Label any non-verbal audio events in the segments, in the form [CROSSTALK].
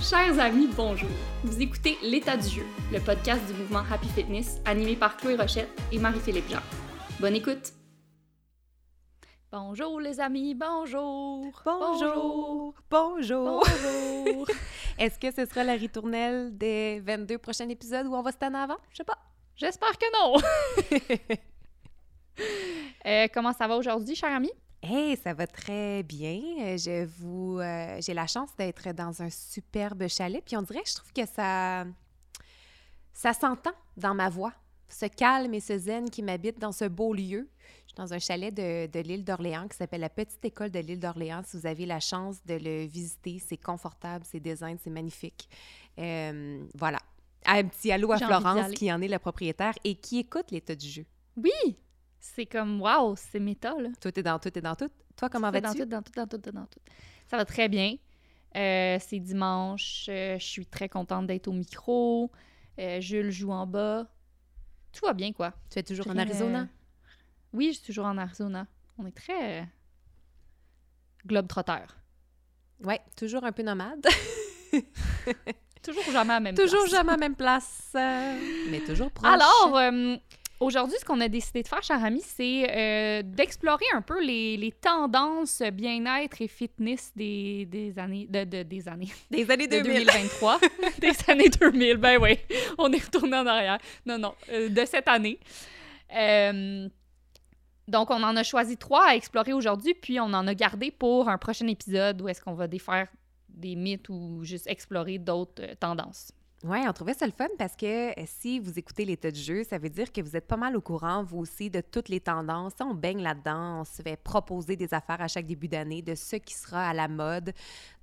Chers amis, bonjour. Vous écoutez L'état du jeu, le podcast du mouvement Happy Fitness animé par Chloé Rochette et Marie-Philippe Jean. Bonne écoute. Bonjour les amis, bonjour. Bonjour. Bonjour. Bonjour. [LAUGHS] Est-ce que ce sera la ritournelle des 22 prochains épisodes où on va se tanner avant? Je sais pas. J'espère que non. [LAUGHS] Euh, comment ça va aujourd'hui, cher ami? Hey, ça va très bien. Euh, Je vous, euh, j'ai la chance d'être dans un superbe chalet, puis on dirait je trouve que ça, ça s'entend dans ma voix, ce calme et ce zen qui m'habite dans ce beau lieu. Je suis dans un chalet de, de l'île d'Orléans qui s'appelle la Petite École de l'île d'Orléans. Si vous avez la chance de le visiter, c'est confortable, c'est design, c'est magnifique. Euh, voilà. Un petit allô à Florence qui en est la propriétaire et qui écoute l'état du jeu. Oui! C'est comme, wow, c'est méta, là. Tout est dans tout est dans tout. Toi, comment Dans vas-tu? tout, dans tout, dans tout, dans tout. Ça va très bien. Euh, c'est dimanche. euh, je suis très contente d'être au micro. Euh, Jules joue en bas. Tout va bien, quoi. Tu es toujours en Arizona? Oui, je suis toujours en Arizona. On est très euh, globe-trotteur. Oui, toujours un peu nomade. [LAUGHS] Toujours jamais à la même toujours place. jamais à la même place. mais toujours proche. Alors, aujourd'hui, ce qu'on a décidé de faire, cher ami, c'est euh, d'explorer un peu les, les tendances bien-être et fitness des, des années... De, de- des années... [LAUGHS] des années de 2000. 2023. [LAUGHS] des années 2000, ben oui. On est retourné en arrière. Non, non, euh, de cette année. Euh, donc, on en a choisi trois à explorer aujourd'hui, puis on en a gardé pour un prochain épisode où est-ce qu'on va défaire des mythes ou juste explorer d'autres tendances. Oui, on trouvait ça le fun parce que euh, si vous écoutez l'état du jeu, ça veut dire que vous êtes pas mal au courant, vous aussi, de toutes les tendances. On baigne là-dedans, on se fait proposer des affaires à chaque début d'année de ce qui sera à la mode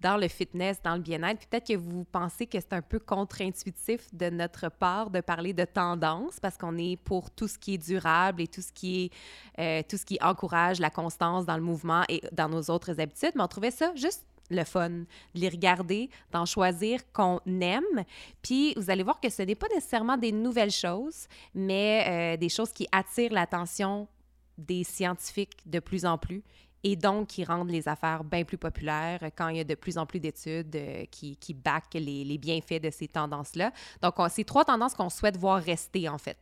dans le fitness, dans le bien-être. Peut-être que vous pensez que c'est un peu contre-intuitif de notre part de parler de tendances parce qu'on est pour tout ce qui est durable et tout ce qui euh, tout ce qui encourage la constance dans le mouvement et dans nos autres habitudes. Mais on trouvait ça juste le fun, de les regarder, d'en choisir qu'on aime. Puis vous allez voir que ce n'est pas nécessairement des nouvelles choses, mais euh, des choses qui attirent l'attention des scientifiques de plus en plus et donc qui rendent les affaires bien plus populaires quand il y a de plus en plus d'études euh, qui, qui backent les, les bienfaits de ces tendances-là. Donc, on- c'est trois tendances qu'on souhaite voir rester, en fait.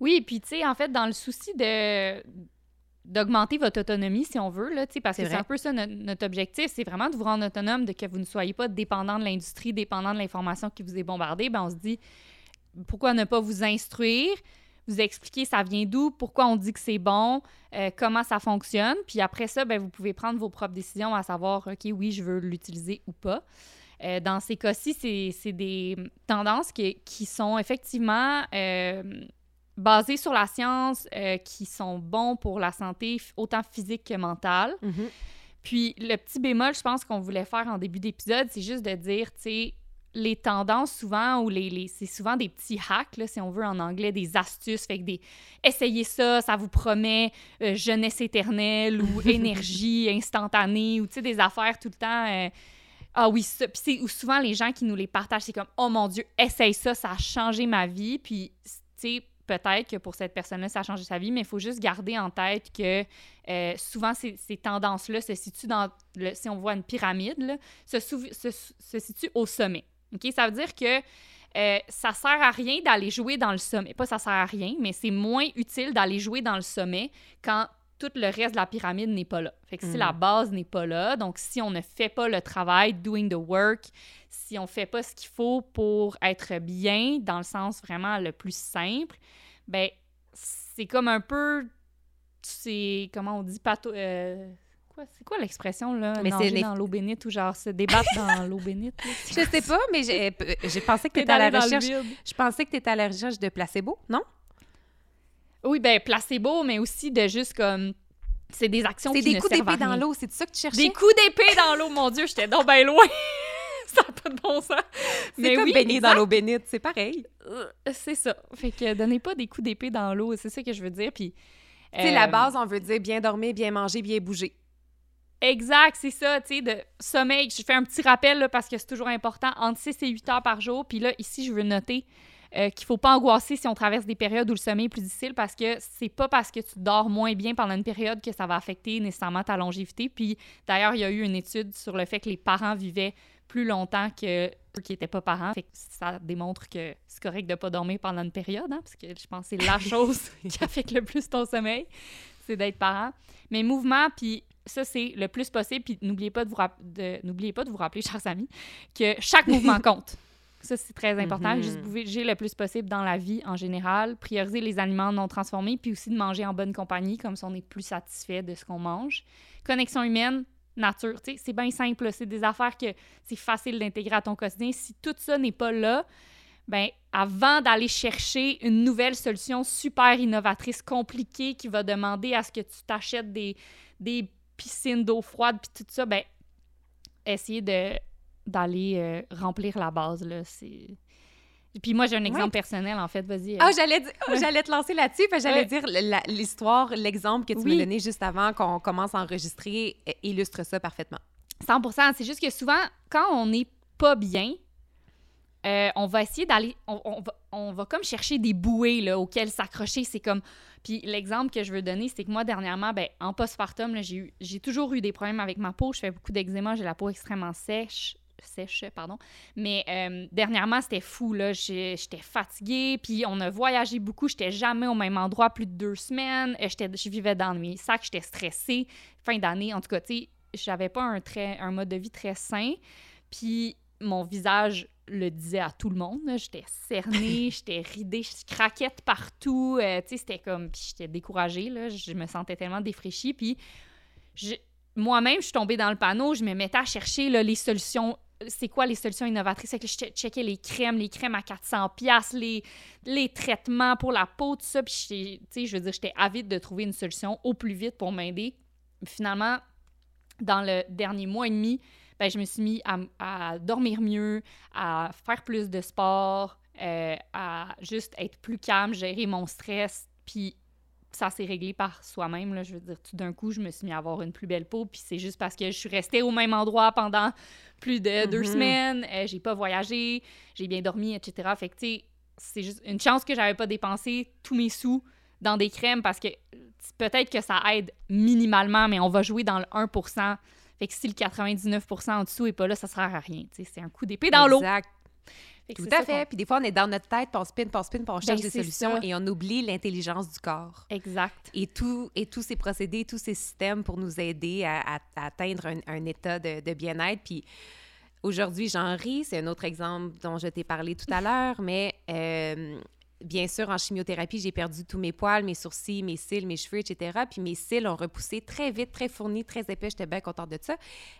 Oui, puis tu sais, en fait, dans le souci de d'augmenter votre autonomie, si on veut, là, parce que c'est un peu ça notre, notre objectif, c'est vraiment de vous rendre autonome, de que vous ne soyez pas dépendant de l'industrie, dépendant de l'information qui vous est bombardée. Ben, on se dit, pourquoi ne pas vous instruire, vous expliquer ça vient d'où, pourquoi on dit que c'est bon, euh, comment ça fonctionne, puis après ça, ben, vous pouvez prendre vos propres décisions à savoir, OK, oui, je veux l'utiliser ou pas. Euh, dans ces cas-ci, c'est c'est des tendances qui, qui sont effectivement euh, basées sur la science, euh, qui sont bons pour la santé, autant physique que mentale. Puis le petit bémol, je pense qu'on voulait faire en début d'épisode, c'est juste de dire, tu sais, les tendances souvent, ou les, les- c'est souvent des petits hacks, là, si on veut en anglais, des astuces, fait que des essayez ça, ça vous promet euh, jeunesse éternelle ou [LAUGHS] énergie instantanée, ou tu sais, des affaires tout le temps. euh, ah oui, ça. Puis c'est ou souvent les gens qui nous les partagent, c'est comme oh mon Dieu, essaye ça, ça a changé ma vie. Puis tu sais, peut-être que pour cette personne-là, ça a changé sa vie, mais il faut juste garder en tête que euh, souvent ces, ces tendances-là se situent dans, le, si on voit une pyramide, se, situent au sommet. Ça veut dire que euh, ça sert à rien d'aller jouer dans le sommet. Pas ça sert à rien, mais c'est moins utile d'aller jouer dans le sommet quand tout le reste de la pyramide n'est pas là. Fait que si Mm. la base n'est pas là, donc si on ne fait pas le travail, doing the work, si on fait pas ce qu'il faut pour être bien, dans le sens vraiment le plus simple, ben c'est comme un peu, c'est comment on dit, pato, euh, quoi, c'est quoi l'expression là, Mais nager c'est les- dans l'eau bénite ou genre se débattre dans [LAUGHS] l'eau bénite. là? Je sais pas, mais j'ai euh, pensé que tu étais à la recherche. Je pensais que tu étais à la recherche de placebo, non? Oui, ben placebo, mais aussi de juste comme, c'est des actions C'est qui des ne coups servent à d'épée dans l'eau, c'est ça que tu cherchais? Des coups d'épée dans l'eau, mon Dieu, j'étais donc bien loin. [LAUGHS] ça n'a pas de bon sens. C'est Mais comme oui, baigner dans l'eau bénite, c'est pareil. Euh, C'est ça. Fait que donnez pas des coups d'épée dans l'eau, c'est ça que je veux dire. Puis, Tu sais, la euh, base, on veut dire bien dormir, bien manger, bien bouger. Exact, c'est ça, tu sais, de sommeil. Je fais un petit rappel là, parce que c'est toujours important, entre 6 et 8 heures par jour. Puis là, ici, je veux noter euh, qu'il faut pas angoisser si on traverse des périodes où le sommeil est plus difficile parce que c'est pas parce que tu dors moins bien pendant une période que ça va affecter nécessairement ta longévité. Puis d'ailleurs, il y a eu une étude sur le fait que les parents vivaient plus longtemps que ceux qui n'étaient pas parents. Fait que ça démontre que c'est correct de pas dormir pendant une période, hein, parce que je pense que c'est la [LAUGHS] chose qui affecte le plus ton sommeil, c'est d'être parent. Mais mouvement, puis ça, c'est le plus possible. Puis n'oubliez pas de vous, de, n'oubliez pas de vous rappeler, [LAUGHS] chers amis, que chaque mouvement [LAUGHS] compte. Ça, c'est très important. Mhm. Juste bouger le plus possible dans la vie en général. Prioriser les aliments non transformés, puis aussi de manger en bonne compagnie, comme si on est plus satisfait de ce qu'on mange. Connexion humaine, nature. Tu sais, c'est bien simple. C'est des affaires que c'est facile d'intégrer à ton quotidien. Si tout ça n'est pas là, ben avant d'aller chercher une nouvelle solution super innovatrice, compliquée, qui va demander à ce que tu t'achètes des, des piscines d'eau froide puis tout ça, ben essayer de d'aller euh, remplir la base là, c'est puis moi j'ai un exemple Ouais. personnel en fait, vas-y. euh. Ah, j'allais, oh, j'allais te lancer là-dessus, parce que j'allais Ouais. dire l'histoire, l'exemple que tu Oui. m'as donné juste avant qu'on commence à enregistrer euh, illustre ça parfaitement. 100% C'est juste que souvent, quand on n'est pas bien, euh, on va essayer d'aller. On, on va, on va comme chercher des bouées là, auxquelles s'accrocher. C'est comme. Puis l'exemple que je veux donner, c'est que moi, dernièrement, ben, en postpartum, j'ai, j'ai toujours eu des problèmes avec ma peau. Je fais beaucoup d'eczéma, j'ai la peau extrêmement sèche. Sèche, pardon. Mais euh, dernièrement, c'était fou. Là. J'étais fatiguée, puis on a voyagé beaucoup. J'étais jamais au même endroit plus de deux semaines. Euh, Je vivais dans mes sacs, j'étais stressée. Fin d'année, en tout cas, tu sais, j'avais pas un, très, un mode de vie très sain. Puis mon visage le disait à tout le monde. J'étais cernée, [LAUGHS] j'étais ridée, je craquais de partout. euh, tu sais, c'était comme... Puis j'étais découragée, là. Je me sentais tellement défraîchie. Puis je- moi-même, je suis tombée dans le panneau. Je me mettais à chercher là, les solutions... C'est quoi les solutions innovatrices? Fait que je che- checkais les crèmes, les crèmes à 400 pièces, les, traitements pour la peau, tout ça. Puis, je veux dire, j'étais avide de trouver une solution au plus vite pour m'aider. Finalement, dans le dernier mois et demi, ben, je me suis mis à, à dormir mieux, à faire plus de sport, euh, à juste être plus calme, gérer mon stress, puis ça s'est réglé par soi-même. là. Je veux dire, tout d'un coup, je me suis mis à avoir une plus belle peau, puis c'est juste parce que je suis restée au même endroit pendant plus de deux Mhm. semaines, euh, j'ai pas voyagé, j'ai bien dormi, etc. Fait que, tu sais, c'est juste une chance que j'avais pas dépensé tous mes sous dans des crèmes parce que peut-être que ça aide minimalement, mais on va jouer dans le 1% Fait que si le 99% en dessous est pas là, ça sert à rien. C'est un coup d'épée dans l'eau. Exact. Tout à fait. Puis des fois, on est dans notre tête, puis on spin, puis on spin, puis on cherche Ben, des c'est solutions ça. et on oublie l'intelligence du corps. Exact. Et, tout, et tous ces procédés, tous ces systèmes pour nous aider à, à- à atteindre un, un état de, de bien-être. Puis aujourd'hui, j'en ris. C'est un autre exemple dont je t'ai parlé tout à [LAUGHS] l'heure, mais euh, bien sûr, en chimiothérapie, j'ai perdu tous mes poils, mes sourcils, mes cils, mes cheveux, etc. Puis mes cils ont repoussé très vite, très fournis, très épais. J'étais bien contente de ça.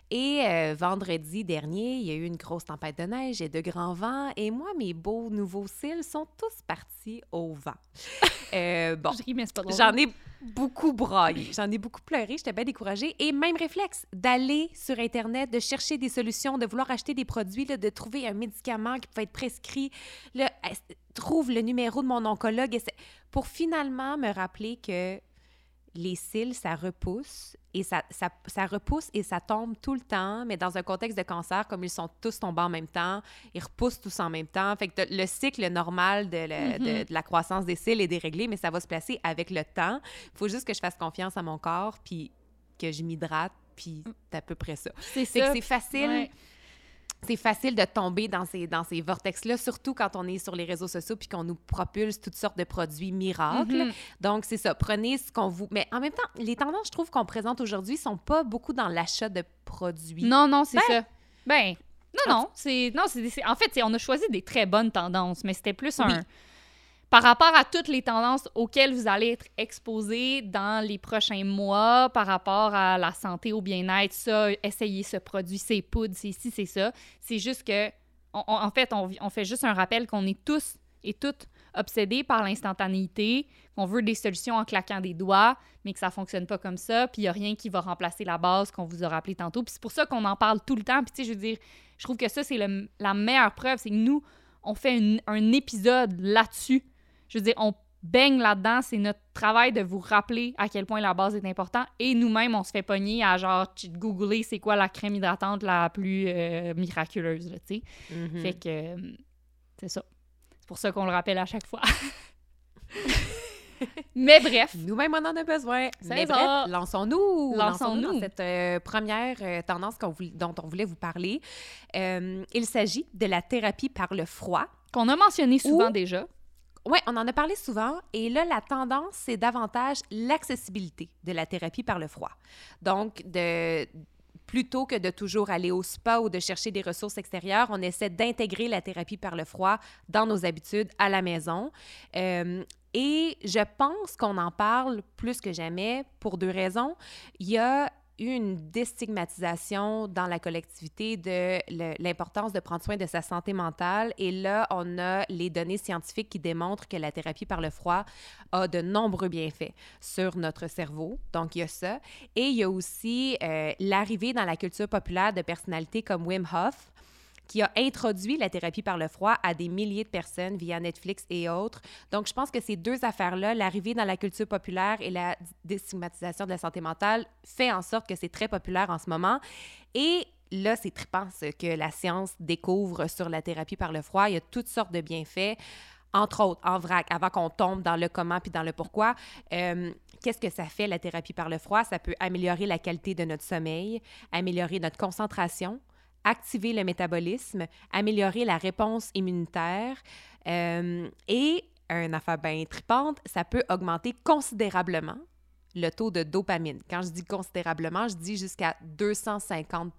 Et euh, vendredi dernier, il y a eu une grosse tempête de neige et de grands vents. Et moi, mes beaux nouveaux cils sont tous partis au vent. Euh, bon, [LAUGHS] Je ris, mais c'est pas drôle. J'en ai beaucoup braillé, j'en ai beaucoup pleuré, j'étais bien découragée. Et même réflexe, d'aller sur Internet, de chercher des solutions, de vouloir acheter des produits, de trouver un médicament qui peut être prescrit. Trouve le numéro de mon oncologue pour finalement me rappeler que les cils, ça repousse et ça, ça, ça repousse et ça tombe tout le temps, mais dans un contexte de cancer, comme ils sont tous tombés en même temps, ils repoussent tous en même temps. Fait que le cycle normal de, le- de- de la croissance des cils est déréglé, mais ça va se placer avec le temps. Il faut juste que je fasse confiance à mon corps, puis que je m'hydrate, puis c'est à peu près ça. C'est ça. facile Ouais. C'est facile de tomber dans ces, dans ces vortex-là, surtout quand on est sur les réseaux sociaux puis qu'on nous propulse toutes sortes de produits miracles. Mhm. Donc, c'est ça. Prenez ce qu'on vous... Mais en même temps, les tendances, je trouve, qu'on présente aujourd'hui sont pas beaucoup dans l'achat de produits. Non, non, c'est Ben- ça. Ben, non, non. C'est, en fait, on a choisi des très bonnes tendances, mais c'était plus un. Par rapport à toutes les tendances auxquelles vous allez être exposés dans les prochains mois, par rapport à la santé, au bien-être, ça, essayer ce produit, ces poudres, c'est ci, c'est ça. C'est juste que, en fait, on, fait juste un rappel qu'on est tous et toutes obsédés par l'instantanéité, qu'on veut des solutions en claquant des doigts, mais que ça fonctionne pas comme ça, puis il y a rien qui va remplacer la base qu'on vous a rappelé tantôt. Puis c'est pour ça qu'on en parle tout le temps. Puis tu sais, je veux dire, je trouve que ça, c'est la meilleure preuve, c'est que nous, on fait un épisode là-dessus. Je veux dire, on baigne là-dedans, c'est notre travail de vous rappeler à quel point la base est importante. Et nous-mêmes, on se fait pogner à genre googler c'est quoi la crème hydratante la plus euh, miraculeuse, tu sais. Mhm. Fait que euh, c'est ça. C'est pour ça qu'on le rappelle à chaque fois. [LAUGHS] Mais bref. Nous-mêmes, on en a besoin. Mais bref, lançons-nous. Lançons-nous. dans cette euh, première euh, tendance voulait- dont on voulait vous parler. Euh, il s'agit de la thérapie par le froid. Qu'on a mentionné souvent Ou- déjà. Oui, on en a parlé souvent. Et là, la tendance, c'est davantage l'accessibilité de la thérapie par le froid. Donc, plutôt que de toujours aller au spa ou de chercher des ressources extérieures, on essaie d'intégrer la thérapie par le froid dans nos habitudes à la maison. Euh, et je pense qu'on en parle plus que jamais pour deux raisons. Il y a une déstigmatisation dans la collectivité de l'importance de prendre soin de sa santé mentale. Et là, on a les données scientifiques qui démontrent que la thérapie par le froid a de nombreux bienfaits sur notre cerveau. Donc, il y a ça. Et il y a aussi euh, l'arrivée dans la culture populaire de personnalités comme Wim Hof, qui a introduit la thérapie par le froid à des milliers de personnes via Netflix et autres. Donc, je pense que ces deux affaires-là, l'arrivée dans la culture populaire et la déstigmatisation de la santé mentale, fait en sorte que c'est très populaire en ce moment. Et là, c'est trippant ce que la science découvre sur la thérapie par le froid. Il y a toutes sortes de bienfaits. Entre autres, en vrac, avant qu'on tombe dans le comment puis dans le pourquoi, euh, qu'est-ce que ça fait la thérapie par le froid? Ça peut améliorer la qualité de notre sommeil, améliorer notre concentration, activer le métabolisme, améliorer la réponse immunitaire euh, et, une affaire bien tripante, ça peut augmenter considérablement le taux de dopamine. Quand je dis considérablement, je dis jusqu'à 250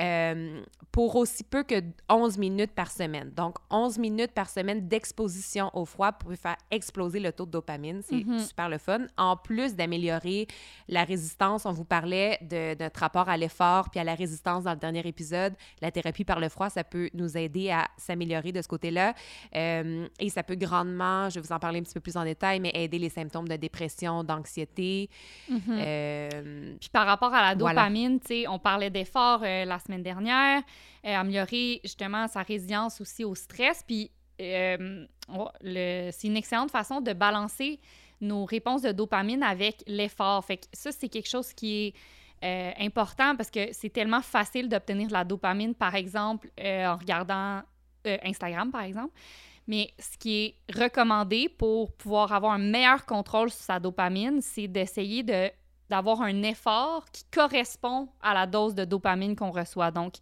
euh, pour aussi peu que 11 minutes par semaine. Donc, 11 minutes par semaine d'exposition au froid pour faire exploser le taux de dopamine. C'est Mhm. super le fun. En plus d'améliorer la résistance, on vous parlait de de notre rapport à l'effort puis à la résistance dans le dernier épisode. La thérapie par le froid, ça peut nous aider à s'améliorer de ce côté-là. Euh, et ça peut grandement, je vais vous en parler un petit peu plus en détail, mais aider les symptômes de dépression, d'anxiété. Mhm. Euh, Puis par rapport à la Voilà. dopamine, sais, on parlait d'efforts euh, la semaine dernière, euh, améliorer justement sa résilience aussi au stress. Puis euh, c'est une excellente façon de balancer nos réponses de dopamine avec l'effort. Fait que ça, c'est quelque chose qui est euh, important parce que c'est tellement facile d'obtenir de la dopamine, par exemple, en regardant Instagram, par exemple. Mais ce qui est recommandé pour pouvoir avoir un meilleur contrôle sur sa dopamine, c'est d'essayer de d'avoir un effort qui correspond à la dose de dopamine qu'on reçoit. Donc,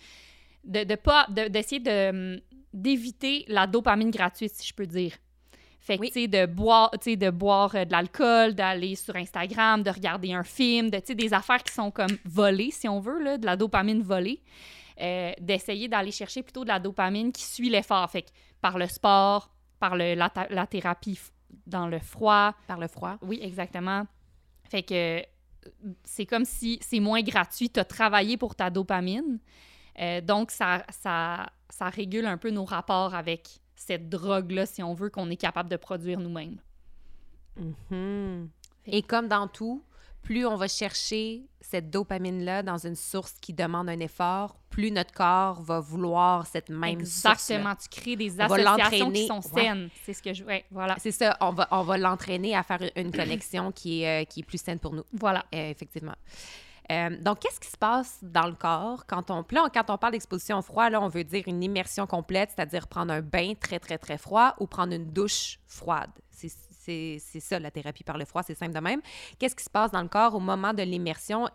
de, de pas de- d'essayer de, hum, d'éviter la dopamine gratuite, si je peux dire. Fait que, Oui. tu sais, de boire, de boire euh, de l'alcool, d'aller sur Instagram, de regarder un film, de, des affaires qui sont comme volées, si on veut, là, de la dopamine volée. Euh, d'essayer d'aller chercher plutôt de la dopamine qui suit l'effort. Fait que par le sport, par le, la, la thérapie dans le froid, par le froid. oui, exactement. Fait que c'est comme si c'est moins gratuit, tu as travaillé pour ta dopamine. Euh, donc, ça, ça, régule un peu nos rapports avec cette drogue-là, si on veut, qu'on est capable de produire nous-mêmes. Mhm. Et comme dans tout, plus on va chercher cette dopamine-là dans une source qui demande un effort, plus notre corps va vouloir cette même source Exactement. Tu crées des associations qui sont ouais. saines. C'est ce que je... Ouais, voilà. C'est ça, on va, on va l'entraîner à faire une connexion qui est, euh, qui est plus saine pour nous, Voilà. euh, effectivement. Euh, donc, qu'est-ce qui se passe dans le corps quand on... Là, quand on parle d'exposition au froid, là, on veut dire une immersion complète, c'est-à-dire prendre un bain très, très, très froid ou prendre une douche froide. C'est ça, la thérapie par le froid, c'est simple de même. Qu'est-ce qui se passe dans le corps au moment de l'immersion?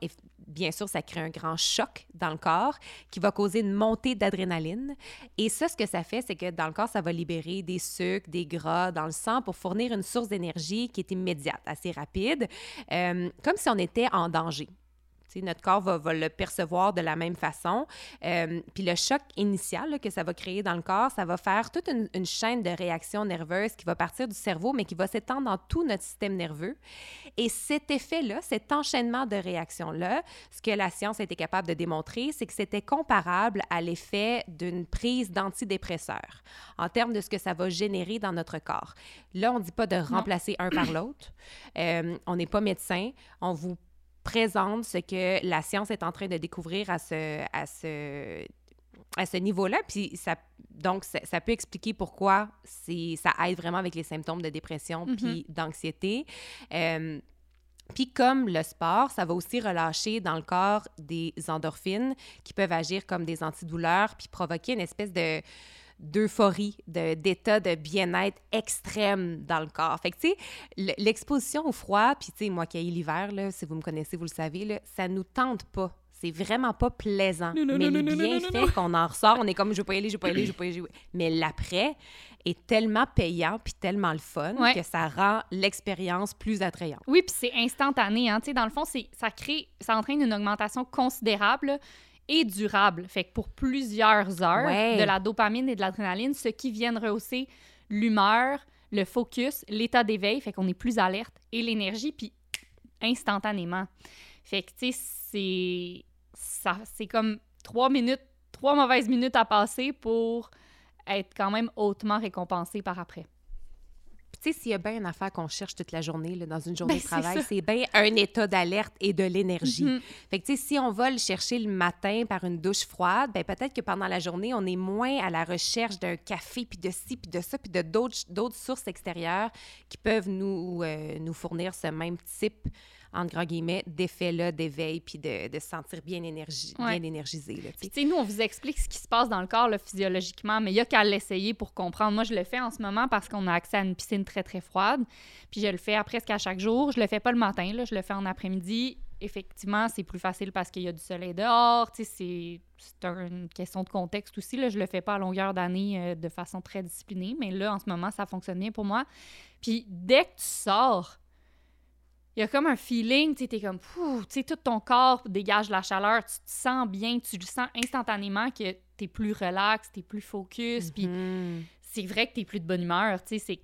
Bien sûr, ça crée un grand choc dans le corps qui va causer une montée d'adrénaline. Et ça, ce que ça fait, c'est que dans le corps, ça va libérer des sucres, des gras dans le sang pour fournir une source d'énergie qui est immédiate, assez rapide, euh, comme si on était en danger. Notre corps va, va le percevoir de la même façon. Euh, puis le choc initial là, que ça va créer dans le corps, ça va faire toute une, une chaîne de réactions nerveuses qui va partir du cerveau, mais qui va s'étendre dans tout notre système nerveux. Et cet effet-là, cet enchaînement de réactions-là, ce que la science a été capable de démontrer, c'est que c'était comparable à l'effet d'une prise d'antidépresseurs en termes de ce que ça va générer dans notre corps. Là, on ne dit pas de remplacer un par l'autre. Euh, on n'est pas médecin. On vous présente ce que la science est en train de découvrir à ce, à ce, à ce niveau-là. Puis ça, donc, ça, ça peut expliquer pourquoi ça aide vraiment avec les symptômes de dépression Mhm. puis d'anxiété. Euh, puis comme le sport, ça va aussi relâcher dans le corps des endorphines qui peuvent agir comme des antidouleurs puis provoquer une espèce de d'euphorie, de, d'état de bien-être extrême dans le corps. Fait que, tu sais, l'exposition au froid, puis, tu sais, moi qui ai l'hiver, là, si vous me connaissez, vous le savez, là, ça nous tente pas. C'est vraiment pas plaisant. mais les bienfaits qu'on en ressort, on est comme, je vais pas y aller, je vais pas y aller, je vais pas y aller. Mais l'après est tellement payant puis tellement le fun que ça rend l'expérience plus attrayante. Oui, puis c'est instantané. Hein? Tu sais, dans le fond, ça crée, ça entraîne une augmentation considérable et durable. Fait que pour plusieurs heures, de la dopamine et de l'adrénaline, ce qui viennent rehausser l'humeur, le focus, l'état d'éveil, fait qu'on est plus alerte, et l'énergie, puis instantanément. Fait que, tu sais, c'est... Comme trois minutes, trois mauvaises minutes à passer pour être quand même hautement récompensé par après tu sais, s'il y a bien une affaire qu'on cherche toute la journée là, dans une journée ben, de travail, c'est bien un état d'alerte et de l'énergie. Mm-hmm. Fait que, tu sais, si on va le chercher le matin par une douche froide, ben peut-être que pendant la journée, on est moins à la recherche d'un café, puis de ci, puis de ça, puis de d'autres sources extérieures qui peuvent nous, euh, nous fournir ce même type entre grands guillemets, d'effet-là, d'éveil, puis de, de, se sentir bien, énergie, bien énergisé. Puis, tu sais, nous, on vous explique ce qui se passe dans le corps, là, physiologiquement, mais il y a qu'à l'essayer pour comprendre. Moi, je le fais en ce moment parce qu'on a accès à une piscine très, très froide, puis je le fais presque à chaque jour. Je le fais pas le matin, là, je le fais en après-midi. Effectivement, c'est plus facile parce qu'il y a du soleil dehors, c'est une question de contexte aussi. Là. Je le fais pas à longueur d'année euh, de façon très disciplinée, mais là, en ce moment, ça fonctionne bien pour moi. Puis dès que tu sors, il y a comme un feeling, tu sais, comme, tu sais, tout ton corps dégage la chaleur, tu te sens bien, tu le sens instantanément que tu es plus relax, tu es plus focus, puis mm-hmm. c'est vrai que tu es plus de bonne humeur, tu sais,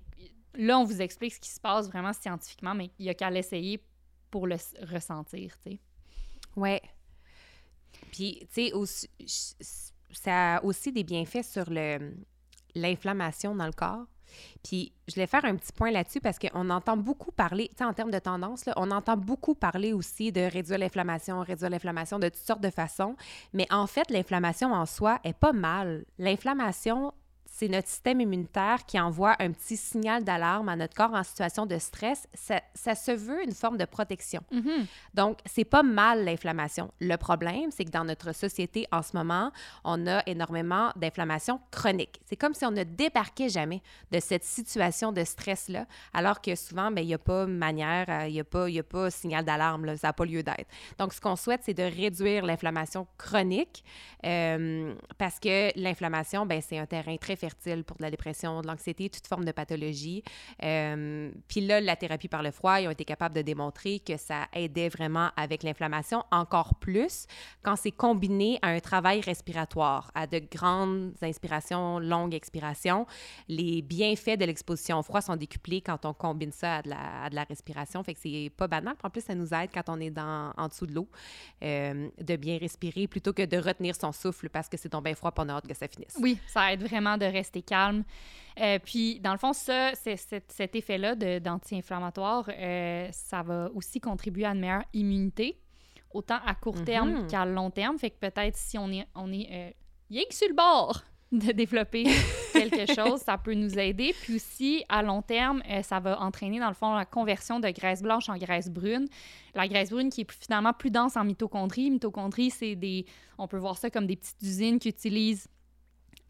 là, on vous explique ce qui se passe vraiment scientifiquement, mais il y a qu'à l'essayer pour le ressentir, tu sais. Ouais. Puis, tu sais, ça a aussi des bienfaits sur l'inflammation dans le corps. Puis je vais faire un petit point là-dessus parce qu'on entend beaucoup parler, tu sais, en termes de tendance, on entend beaucoup parler aussi de réduire l'inflammation, réduire l'inflammation de toutes sortes de façons. Mais en fait, l'inflammation en soi est pas mal. L'inflammation, c'est notre système immunitaire qui envoie un petit signal d'alarme à notre corps en situation de stress. Ça, ça se veut une forme de protection. Mm-hmm. Donc, c'est pas mal l'inflammation. Le problème, c'est que dans notre société en ce moment, on a énormément d'inflammation chronique. C'est comme si on ne débarquait jamais de cette situation de stress-là, alors que souvent, ben, il n'y a pas manière, euh, il n'y a, pas, a pas signal d'alarme, ça n'a pas lieu d'être. Donc, ce qu'on souhaite, c'est de réduire l'inflammation chronique euh, parce que l'inflammation, ben, c'est un terrain très fertile pour de la dépression, de l'anxiété, toute forme de pathologie. Euh, puis là, la thérapie par le froid, ils ont été capables de démontrer que ça aidait vraiment avec l'inflammation encore plus quand c'est combiné à un travail respiratoire, à de grandes inspirations, longues expirations. Les bienfaits de l'exposition au froid sont décuplés quand on combine ça à de la, respiration. Fait que c'est pas banal. En plus, ça nous aide quand on est en dessous de l'eau euh, de bien respirer plutôt que de retenir son souffle parce que c'est bien froid pour on a hâte que ça finisse. Oui, ça aide vraiment de rester calme. Euh, puis, dans le fond, ça, cet effet-là d'anti-inflammatoire, euh, ça va aussi contribuer à une meilleure immunité, autant à court terme mhm. qu'à long terme. Fait que peut-être si on est, on est euh, que sur le bord de développer [LAUGHS] quelque chose, ça peut nous aider. Puis aussi, à long terme, euh, ça va entraîner, dans le fond, la conversion de graisse blanche en graisse brune. La graisse brune qui est finalement plus dense en mitochondrie. Mitochondrie, c'est des... On peut voir ça comme des petites usines qui utilisent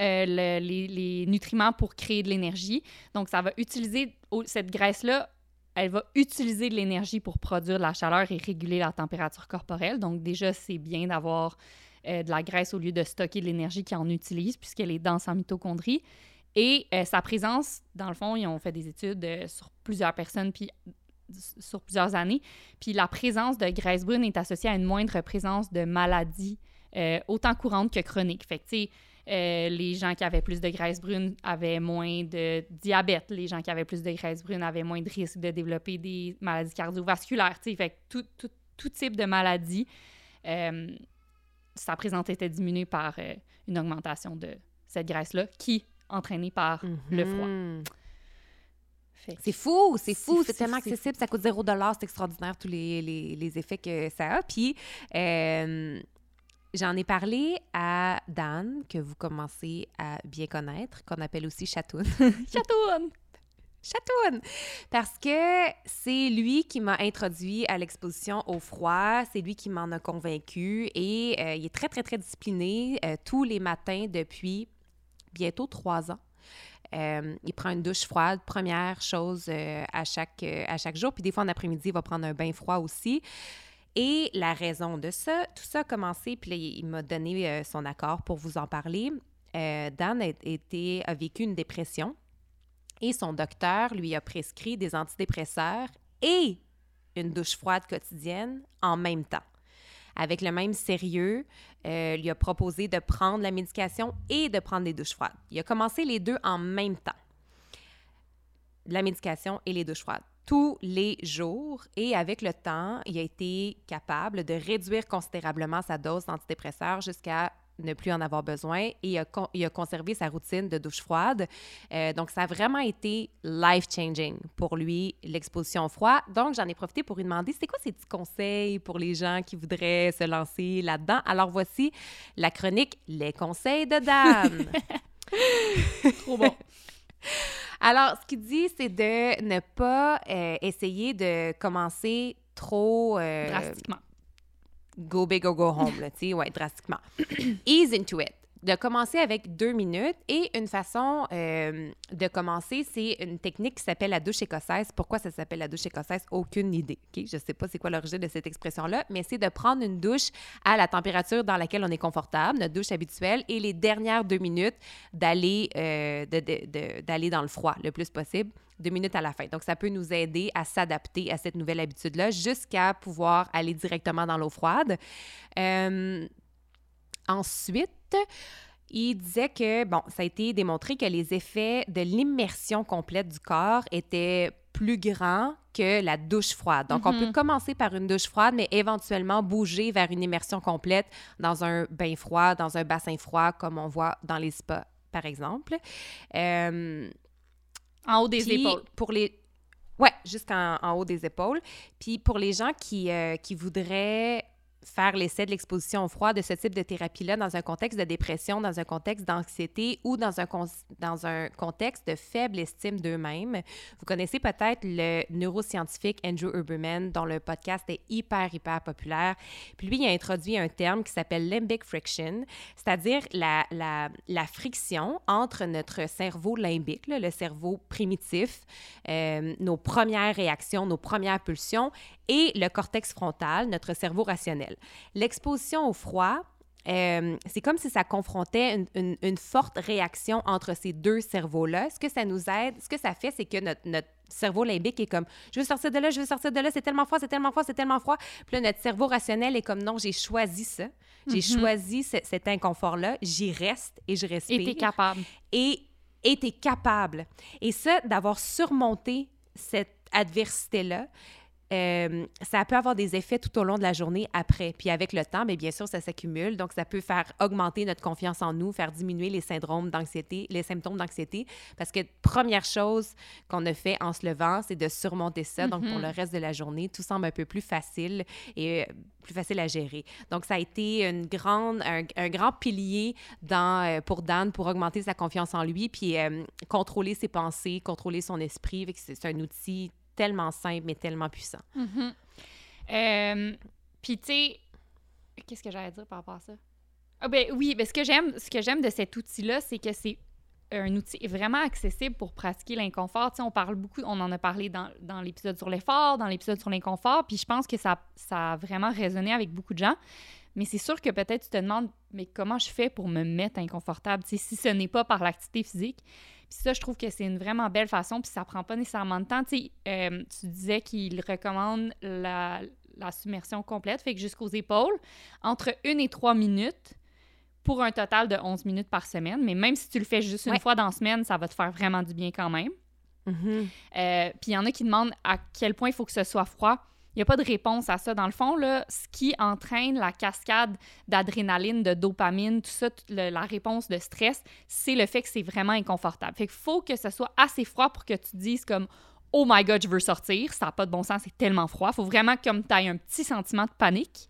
euh, les, nutriments pour créer de l'énergie. Donc, ça va utiliser cette graisse-là, elle va utiliser de l'énergie pour produire de la chaleur et réguler la température corporelle. Donc, déjà, c'est bien d'avoir euh, de la graisse au lieu de stocker de l'énergie qui en utilise, puisqu'elle est dense en mitochondrie. Et euh, sa présence, dans le fond, ils ont fait des études sur plusieurs personnes, puis sur plusieurs années. Puis la présence de graisse brune est associée à une moindre présence de maladies autant courantes que chroniques. Fait que, euh, les gens qui avaient plus de graisse brune avaient moins de diabète. Les gens qui avaient plus de graisse brune avaient moins de risque de développer des maladies cardiovasculaires. Fait tout, tout, tout, type de maladie, euh, sa présence était diminuée par euh, une augmentation de cette graisse-là qui entraînée par le froid. Mhm. C'est fou, c'est fou, c'est tellement accessible, ça coûte 0 c'est extraordinaire tous les, les, les, effets que ça a. Puis, J'en ai parlé à Dan, que vous commencez à bien connaître, qu'on appelle aussi Chatoun. [LAUGHS] Chatoun! Chatoun! Parce que c'est lui qui m'a introduit à l'exposition au froid, c'est lui qui m'en a convaincu et euh, il est très, très, très discipliné euh, tous les matins depuis bientôt trois ans. Euh, il prend une douche froide, première chose euh, à, chaque, à chaque jour. Puis des fois, en après-midi, il va prendre un bain froid aussi. Et la raison de ça, tout ça a commencé, puis il, m'a donné son accord pour vous en parler. Dan a, été, a vécu une dépression et son docteur lui a prescrit des antidépresseurs et une douche froide quotidienne en même temps avec le même sérieux, euh, lui a proposé de prendre la médication et de prendre des douches froides. Il a commencé les deux en même temps, la médication et les douches froides tous les jours et avec le temps, il a été capable de réduire considérablement sa dose d'antidépresseurs jusqu'à ne plus en avoir besoin et il a, conservé sa routine de douche froide. Euh, donc, ça a vraiment été life-changing pour lui, l'exposition au froid. Donc, j'en ai profité pour lui demander c'est quoi ces petits conseils pour les gens qui voudraient se lancer là-dedans? Alors, voici la chronique Les conseils de Dan. [LAUGHS] Trop bon. [LAUGHS] Alors, ce qu'il dit, c'est de ne pas euh, essayer de commencer trop... Euh, Drastiquement go big or go home, là, tu sais, ouais, drastiquement. [CLEARS THROAT] Ease into it. De commencer avec deux minutes et une façon euh, de commencer, c'est une technique qui s'appelle la douche écossaise. Pourquoi ça s'appelle la douche écossaise? Aucune idée. ok? Je ne sais pas c'est quoi l'origine de cette expression-là, mais c'est de prendre une douche à la température dans laquelle on est confortable, notre douche habituelle, et les dernières deux minutes d'aller euh, d'aller dans le froid le plus possible deux minutes à la fin. Donc, ça peut nous aider à s'adapter à cette nouvelle habitude-là jusqu'à pouvoir aller directement dans l'eau froide. Euh, ensuite, il disait que, bon, ça a été démontré que les effets de l'immersion complète du corps étaient plus grands que la douche froide. Donc, on peut mm-hmm. commencer par une douche froide, mais éventuellement bouger vers une immersion complète dans un bain froid, dans un bassin froid, comme on voit dans les spas, par exemple. Euh, en haut des épaules. Pour les... Ouais, jusqu'en haut des épaules. Puis pour les gens qui, euh, qui voudraient faire l'essai de l'exposition au froid de ce type de thérapie-là dans un contexte de dépression, dans un contexte d'anxiété ou dans un, dans un contexte de faible estime d'eux-mêmes. Vous connaissez peut-être le neuroscientifique Andrew Huberman, dont le podcast est hyper, hyper populaire. Puis lui, il a introduit un terme qui s'appelle limbic friction, c'est-à-dire la, la, la, friction entre notre cerveau limbique, le cerveau primitif, euh, nos premières réactions, nos premières pulsions, et le cortex frontal, notre cerveau rationnel. L'exposition au froid, euh, c'est comme si ça confrontait une, forte réaction entre ces deux cerveaux-là. Ce que ça nous aide, ce que ça fait, c'est que notre, cerveau limbique est comme je veux sortir de là, je veux sortir de là, c'est tellement froid, c'est tellement froid, c'est tellement froid. Puis là, notre cerveau rationnel est comme non, j'ai choisi ça. J'ai mm-hmm. choisi cet inconfort-là, j'y reste et je respire. Et t'es capable. Et t'es capable. Et ça, d'avoir surmonté cette adversité-là, euh, ça peut avoir des effets tout au long de la journée après. Puis avec le temps, mais bien sûr, ça s'accumule. Donc, ça peut faire augmenter notre confiance en nous, faire diminuer les syndromes d'anxiété, les symptômes d'anxiété. Parce que première chose qu'on a fait en se levant, c'est de surmonter ça. Donc, pour le reste de la journée, tout semble un peu plus facile et euh, plus facile à gérer. Donc, ça a été une grande, un, grand pilier dans, euh, pour Dan pour augmenter sa confiance en lui, puis contrôler ses pensées, contrôler son esprit. C'est un outil tellement simple, mais tellement puissant. Mm-hmm. Euh, puis, tu sais, qu'est-ce que j'allais dire par rapport à ça? Ah, ben oui, ben, ce que j'aime, ce de cet outil-là, c'est que c'est un outil vraiment accessible pour pratiquer l'inconfort. On parle beaucoup, on en a parlé dans, dans l'épisode sur l'effort, dans l'épisode sur l'inconfort, puis je pense que ça, ça a vraiment résonné avec beaucoup de gens. Mais c'est sûr que peut-être tu te demandes, mais comment je fais pour me mettre inconfortable, si ce n'est pas par l'activité physique. Puis ça, je trouve que c'est une vraiment belle façon, puis ça prend pas nécessairement de temps. Tu euh, tu disais qu'il recommande la, submersion complète, fait que jusqu'aux épaules, entre une et trois minutes pour un total de 11 minutes par semaine. Mais même si tu le fais juste une fois dans la semaine, ça va te faire vraiment du bien quand même. Mm-hmm. Euh, puis il y en a qui demandent à quel point il faut que ce soit froid. Il n'y a pas de réponse à ça. Dans le fond, là, ce qui entraîne la cascade d'adrénaline, de dopamine, tout ça, la réponse de stress, c'est le fait que c'est vraiment inconfortable. Fait qu'il faut que ce soit assez froid pour que tu dises comme Oh my God, je veux sortir. Ça n'a pas de bon sens, c'est tellement froid. Il faut vraiment comme tu aies un petit sentiment de panique.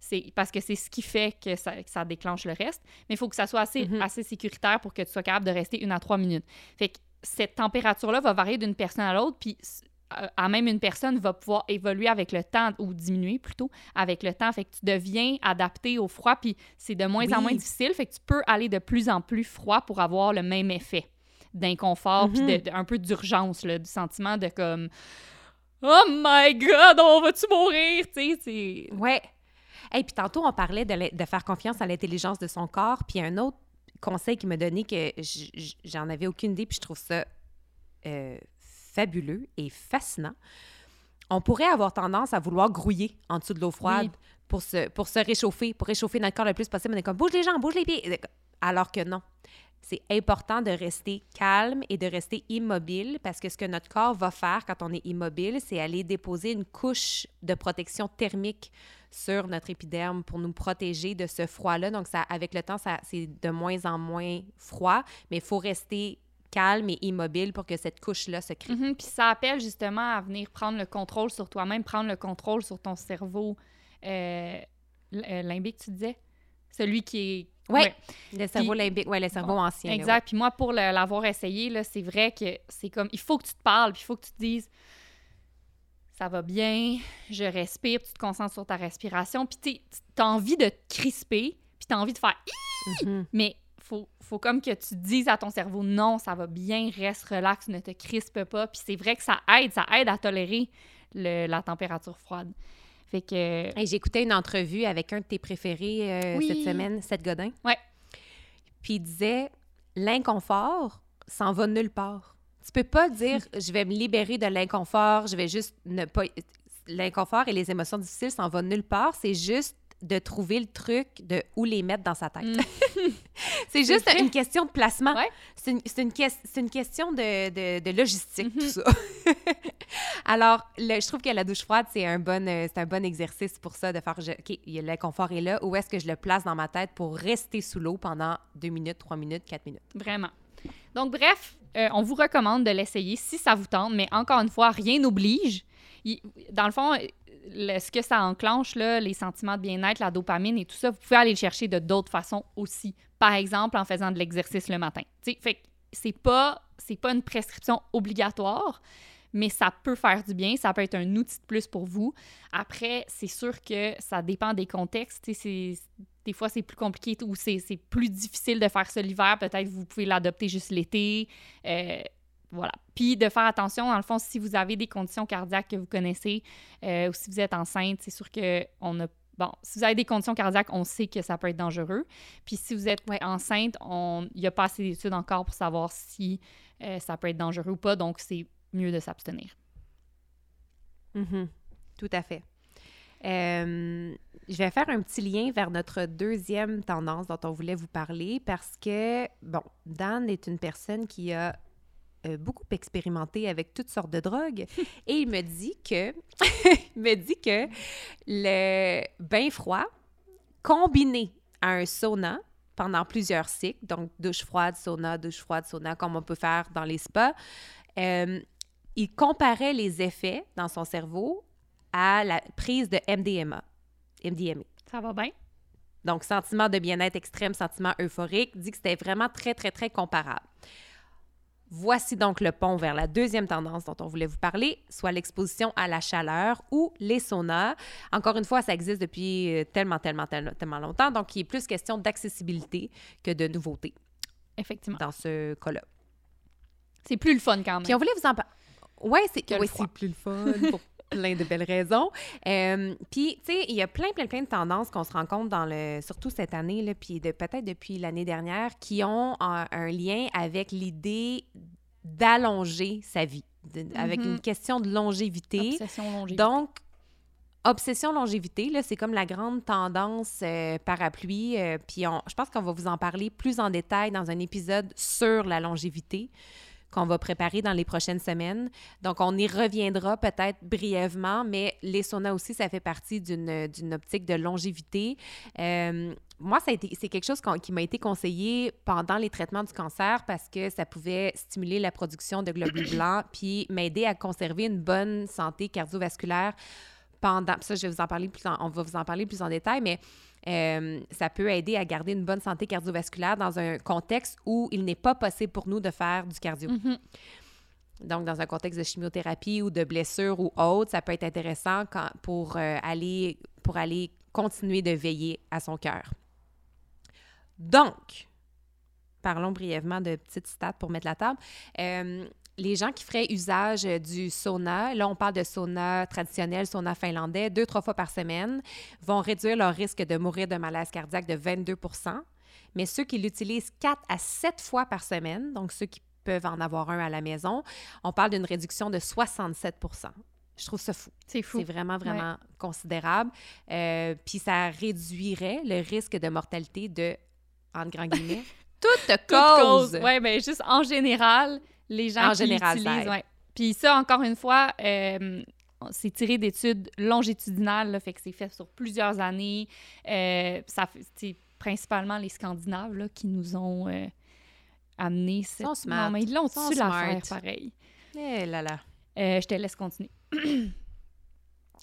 C'est parce que c'est ce qui fait que ça, déclenche le reste. Mais il faut que ça soit assez, mm-hmm. assez sécuritaire pour que tu sois capable de rester une à trois minutes. Fait que cette température-là va varier d'une personne à l'autre. Puis à même une personne va pouvoir évoluer avec le temps ou diminuer plutôt avec le temps. Fait que tu deviens adapté au froid, puis c'est de moins en moins difficile. Fait que tu peux aller de plus en plus froid pour avoir le même effet d'inconfort, puis Mhm. de- un peu d'urgence, du sentiment de comme Oh my God, on va-tu mourir? Tu sais. Ouais. Et puis tantôt, on parlait de, de faire confiance à l'intelligence de son corps. Puis un autre conseil qui m'a donné que j'en avais aucune idée, puis je trouve ça euh, fabuleux et fascinant. On pourrait avoir tendance à vouloir grouiller en dessous de l'eau froide Oui. pour, se, pour se réchauffer, pour réchauffer notre corps le plus possible. On est comme bouge les jambes, bouge les pieds. Alors que non. C'est important de rester calme et de rester immobile parce que ce que notre corps va faire quand on est immobile, c'est aller déposer une couche de protection thermique sur notre épiderme pour nous protéger de ce froid-là. Donc, ça, avec le temps, ça, c'est de moins en moins froid, mais il faut rester calme et immobile pour que cette couche-là se crée. Mhm, Puis ça appelle justement à venir prendre le contrôle sur toi-même, prendre le contrôle sur ton cerveau euh, euh, limbique, tu disais? Celui qui est. Ouais. Le cerveau Puis- limbique, ouais, le cerveau ancien. là, Exact. Puis moi, pour l'avoir essayé, c'est vrai que c'est comme. Il faut que tu te parles, puis il faut que tu te dises. Ça va bien, je respire, puis tu te concentres sur ta respiration. Puis tu as envie de te crisper, puis tu as envie de faire. Mhm. mais faut, faut comme que tu dises à ton cerveau non, ça va bien, reste relax, ne te crispe pas. Puis c'est vrai que ça aide, ça aide à tolérer le- la température froide. Fait que. Hey, J'écoutais une entrevue avec un de tes préférés euh, Oui. cette semaine, Seth Godin. Ouais. Puis il disait l'inconfort s'en va nulle part. Tu peux pas dire [LAUGHS] je vais me libérer de l'inconfort, je vais juste ne pas. L'inconfort et les émotions difficiles s'en va nulle part. C'est juste de trouver le truc de où les mettre dans sa tête. Mm. [LAUGHS] c'est juste une question de placement. Ouais. C'est une, une une question de, de- de logistique, Mhm. tout ça. [LAUGHS] Alors, le- je trouve que la douche froide, c'est un, bon, euh, un bon exercice pour ça, de faire, je- OK, a l'inconfort est là, où est-ce que je le place dans ma tête pour rester sous l'eau pendant deux minutes, trois minutes, quatre minutes? Vraiment. Donc, bref, euh, on vous recommande de l'essayer si ça vous tente, mais encore une fois, rien n'oblige. Dans le fond, le- ce que ça enclenche, les sentiments de bien-être, la dopamine et tout ça, vous pouvez aller le chercher de d'autres façons aussi. Par exemple, en faisant de l'exercice le matin. Fait que c'est pas, pas une prescription obligatoire, mais ça peut faire du bien, ça peut être un outil de plus pour vous. Après, c'est sûr que ça dépend des contextes. Des fois, c'est plus compliqué ou c'est plus difficile de faire ça l'hiver. Peut-être vous pouvez l'adopter juste l'été. Euh, voilà. Puis de faire attention, dans le fond, si vous avez des conditions cardiaques que vous connaissez euh, ou si vous êtes enceinte, c'est sûr que on a. Bon, si vous avez des conditions cardiaques, on sait que ça peut être dangereux. Puis si vous êtes Ouais. enceinte, on- il n'y a pas assez d'études encore pour savoir si euh, ça peut être dangereux ou pas. Donc, c'est mieux de s'abstenir. Mhm. Tout à fait. Euh, je vais faire un petit lien vers notre deuxième tendance dont on voulait vous parler parce que, bon, Dan est une personne qui a euh, beaucoup expérimenté avec toutes sortes de drogues [LAUGHS] et il me dit que, [LAUGHS] il me dit que le bain froid combiné à un sauna pendant plusieurs cycles, donc douche froide, sauna, douche froide, sauna, comme on peut faire dans les spas, euh, il comparait les effets dans son cerveau à la prise de MDMA. MDMA. Ça va bien? Donc, sentiment de bien-être extrême, sentiment euphorique, dit que c'était vraiment très, très, très comparable. Voici donc le pont vers la deuxième tendance dont on voulait vous parler, soit l'exposition à la chaleur ou les saunas. Encore une fois, ça existe depuis euh, tellement, tellement, tellement, tellement longtemps, donc il est plus question d'accessibilité que de nouveauté Effectivement. dans ce cas-là. C'est plus le fun quand même. Puis on voulait vous en parler. C'est ouais, c'est plus le fun pour plein de belles raisons. Euh, puis, tu sais, il y a plein, plein, plein de tendances qu'on se rend compte dans le, surtout cette année, là, puis de, peut-être depuis l'année dernière, qui ont un, un lien avec l'idée d'allonger sa vie, de- avec Mhm. une question de longévité. Obsession longévité. Donc, obsession longévité, là, c'est comme la grande tendance euh, parapluie. euh, puis je pense qu'on va vous en parler plus en détail dans un épisode sur la longévité qu'on va préparer dans les prochaines semaines. Donc, on y reviendra peut-être brièvement, mais les saunas aussi, ça fait partie d'une d'une optique de longévité. Euh, moi, c'est quelque chose qui m'a été conseillé pendant les traitements du cancer parce que ça pouvait stimuler la production de globules [CLEARS THROAT] blancs puis m'aider à conserver une bonne santé cardiovasculaire pendant. Ça, je vais vous en parler plus en- on va vous en parler plus en détail, mais euh, ça peut aider à garder une bonne santé cardiovasculaire dans un contexte où il n'est pas possible pour nous de faire du cardio. Mhm. donc dans un contexte de chimiothérapie ou de blessure ou autre, ça peut être intéressant quand, pour, euh, aller, pour aller continuer de veiller à son cœur. Donc, parlons brièvement de petites stats pour mettre la table. Euh, les gens qui feraient usage du sauna, là on parle de sauna traditionnel, sauna finlandais, deux, trois fois par semaine, vont réduire leur risque de mourir de malaise cardiaque de 22% Mais ceux qui l'utilisent quatre à sept fois par semaine, donc ceux qui peuvent en avoir un à la maison, on parle d'une réduction de 67% je trouve ça fou. C'est fou. C'est vraiment, vraiment considérable. Euh, puis ça réduirait le risque de mortalité de, en grand guillemets, [LAUGHS] toute cause. Oui, mais ben, juste en général, les gens en qui général, l'utilisent. Ouais. Puis ça, encore une fois, euh, c'est tiré d'études longitudinales, là, fait que c'est fait sur plusieurs années. Euh, ça, c'est principalement les Scandinaves là, qui nous ont euh, amené cette... Sont Non, mais ils l'ont su l'affaire, pareil? Eh là là. je te laisse continuer. [CLEARS THROAT]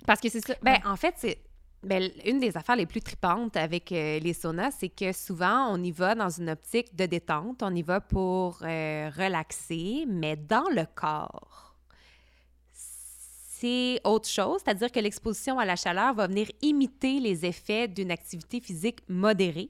Parce que c'est ça. Ben, en fait, c'est Bien, une des affaires les plus tripantes avec euh, les saunas, c'est que souvent, on y va dans une optique de détente, on y va pour euh, relaxer, mais dans le corps. C'est autre chose, c'est-à-dire que l'exposition à la chaleur va venir imiter les effets d'une activité physique modérée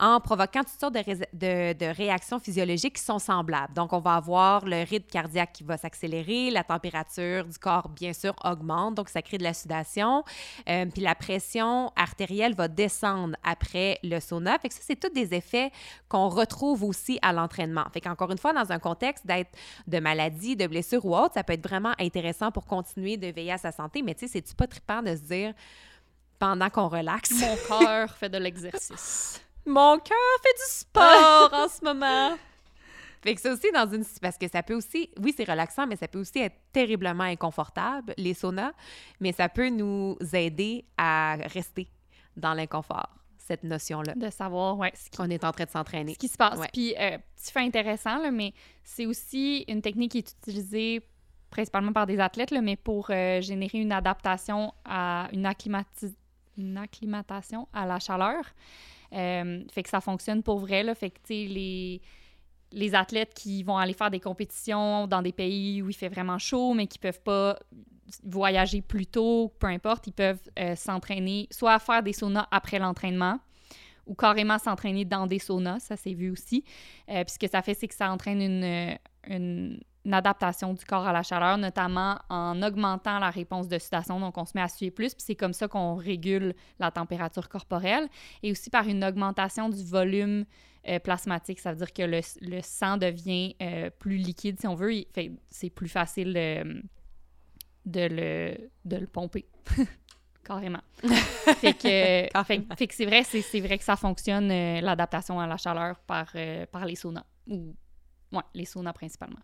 en provoquant toutes sortes de, réactions physiologiques qui sont semblables. Donc, on va avoir le rythme cardiaque qui va s'accélérer, la température du corps, bien sûr, augmente, donc ça crée de la sudation, euh, puis la pression artérielle va descendre après le sauna. Fait que ça, c'est tous des effets qu'on retrouve aussi à l'entraînement. Fait qu'encore une fois, dans un contexte d'être de maladie, de blessure ou autre, ça peut être vraiment intéressant pour continuer de veiller à sa santé, mais tu sais, c'est-tu pas trippant de se dire pendant qu'on relaxe? Mon corps fait de l'exercice. Mon cœur fait du sport en ce moment. [LAUGHS] Fait que c'est aussi dans une... Parce que ça peut aussi... Oui, c'est relaxant, mais ça peut aussi être terriblement inconfortable, les saunas, mais ça peut nous aider à rester dans l'inconfort, cette notion-là. De savoir, ouais. Ce qu'on est en train de s'entraîner. Ce qui se passe. Puis, euh, petit fait intéressant, là, mais c'est aussi une technique qui est utilisée principalement par des athlètes, là, mais pour euh, générer une adaptation à une, une acclimatation à la chaleur. Euh, fait que ça fonctionne pour vrai. Là. Fait que, les, les athlètes qui vont aller faire des compétitions dans des pays où il fait vraiment chaud, mais qui peuvent pas voyager plus tôt, peu importe, ils peuvent euh, s'entraîner, soit à faire des saunas après l'entraînement, ou carrément s'entraîner dans des saunas, ça s'est vu aussi. Euh, puis ce que ça fait, c'est que ça entraîne une, une adaptation du corps à la chaleur, notamment en augmentant la réponse de sudation. Donc, on se met à suer plus, puis c'est comme ça qu'on régule la température corporelle. Et aussi par une augmentation du volume euh, plasmatique. Ça veut dire que le, le sang devient euh, plus liquide, si on veut. C'est plus facile de, de, le, de le pomper. [LAUGHS] [LAUGHS] Carrément. fait que, fait, que c'est vrai, c'est vrai que ça fonctionne, euh, l'adaptation à la chaleur par, par les saunas. Ou, ouais, les saunas principalement.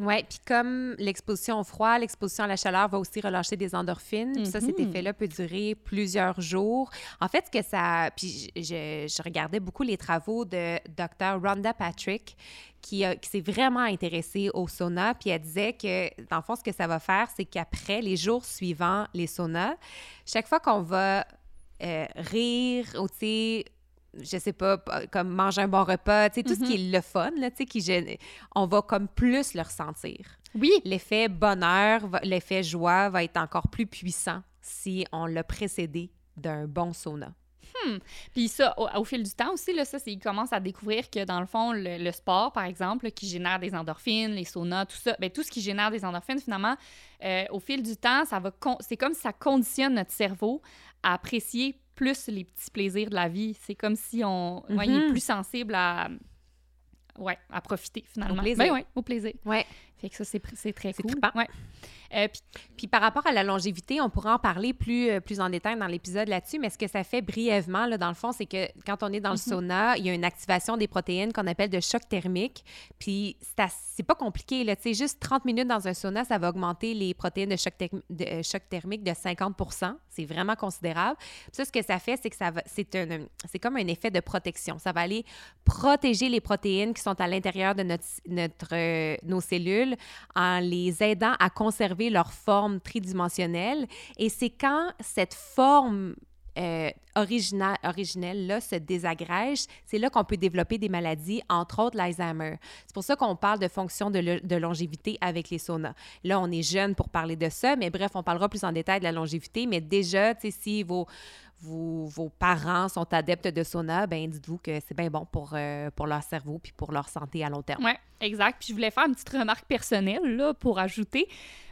Oui, puis comme l'exposition au froid, l'exposition à la chaleur va aussi relâcher des endorphines. Ça, cet mhm. effet-là peut durer plusieurs jours. En fait, ce que ça... Puis je, je regardais beaucoup les travaux de Dr. Rhonda Patrick, qui, qui s'est vraiment intéressée au sauna, puis elle disait que, dans le fond, ce que ça va faire, c'est qu'après, les jours suivants les saunas, chaque fois qu'on va euh, rire ou, tu sais, je sais pas, comme manger un bon repas, tu sais, tout ce qui mm-hmm. est le fun, là, tu sais, qui, on va comme plus le ressentir. Oui. L'effet bonheur, l'effet joie va être encore plus puissant si on l'a précédé d'un bon sauna. Hmm. Puis ça, au, fil du temps aussi, là, ça, c'est, ils commencent à découvrir que dans le fond, le, sport, par exemple, qui génère des endorphines, les saunas, tout ça, bien, tout ce qui génère des endorphines, finalement, euh, au fil du temps, ça va c'est comme si ça conditionne notre cerveau à apprécier plus les petits plaisirs de la vie. C'est comme si on est mm-hmm. plus sensible à ouais, à profiter finalement. Au plaisir. Ben, ouais, au plaisir. Ouais. Fait que ça, c'est, très cool. Ouais. Euh, puis, par rapport à la longévité, on pourra en parler plus, euh, plus en détail dans l'épisode là-dessus, mais ce que ça fait brièvement, là, dans le fond, c'est que quand on est dans le mm-hmm. sauna, il y a une activation des protéines qu'on appelle de choc thermique. Puis c'est pas compliqué, là. Tu sais, juste 30 minutes dans un sauna, ça va augmenter les protéines de choc, de, euh, choc thermique de 50 C'est vraiment considérable. Puis ça, ce que ça fait, c'est que ça va, c'est, un, c'est comme un effet de protection. Ça va aller protéger les protéines qui sont à l'intérieur de notre, notre, nos cellules en les aidant à conserver leur forme tridimensionnelle. Et c'est quand cette forme euh, originelle là, se désagrège, c'est là qu'on peut développer des maladies, entre autres l'Alzheimer. C'est pour ça qu'on parle de fonction de, longévité avec les saunas. Là, on est jeune pour parler de ça, mais bref, on parlera plus en détail de la longévité, mais déjà, si vos vos parents sont adeptes de sauna, ben dites-vous que c'est bien bon pour, euh, leur cerveau puis pour leur santé à long terme. Exact. Puis je voulais faire une petite remarque personnelle là, pour ajouter.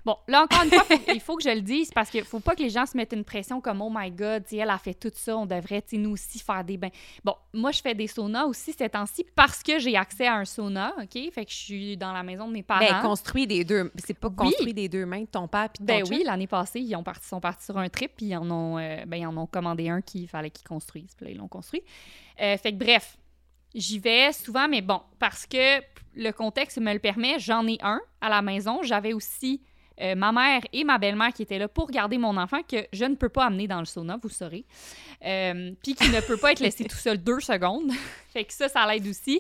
Bon, là encore une fois, il faut que je le dise parce qu'il faut pas que les gens se mettent une pression comme Oh my God, elle a fait tout ça, on devrait nous aussi faire des bains. Bon, moi je fais des saunas aussi ces temps-ci parce que j'ai accès à un sauna, OK? Fait que je suis dans la maison de mes parents. Ben, construit des deux. C'est pas construit des deux mains de ton père puis Ben oui, l'année passée, ils ont parti, sont partis sur un trip puis ils en ont, euh, ben, ils en ont commandé un qu'il fallait qu'ils construisent. Puis là, ils l'ont construit. Euh, fait que bref, J'y vais souvent, mais bon, parce que le contexte me le permet, j'en ai un à la maison. J'avais aussi euh, ma mère et ma belle-mère qui étaient là pour garder mon enfant que je ne peux pas amener dans le sauna, vous saurez. Euh, puis qui ne peut pas être laissé tout seul deux secondes. [LAUGHS] fait que ça, ça l'aide aussi.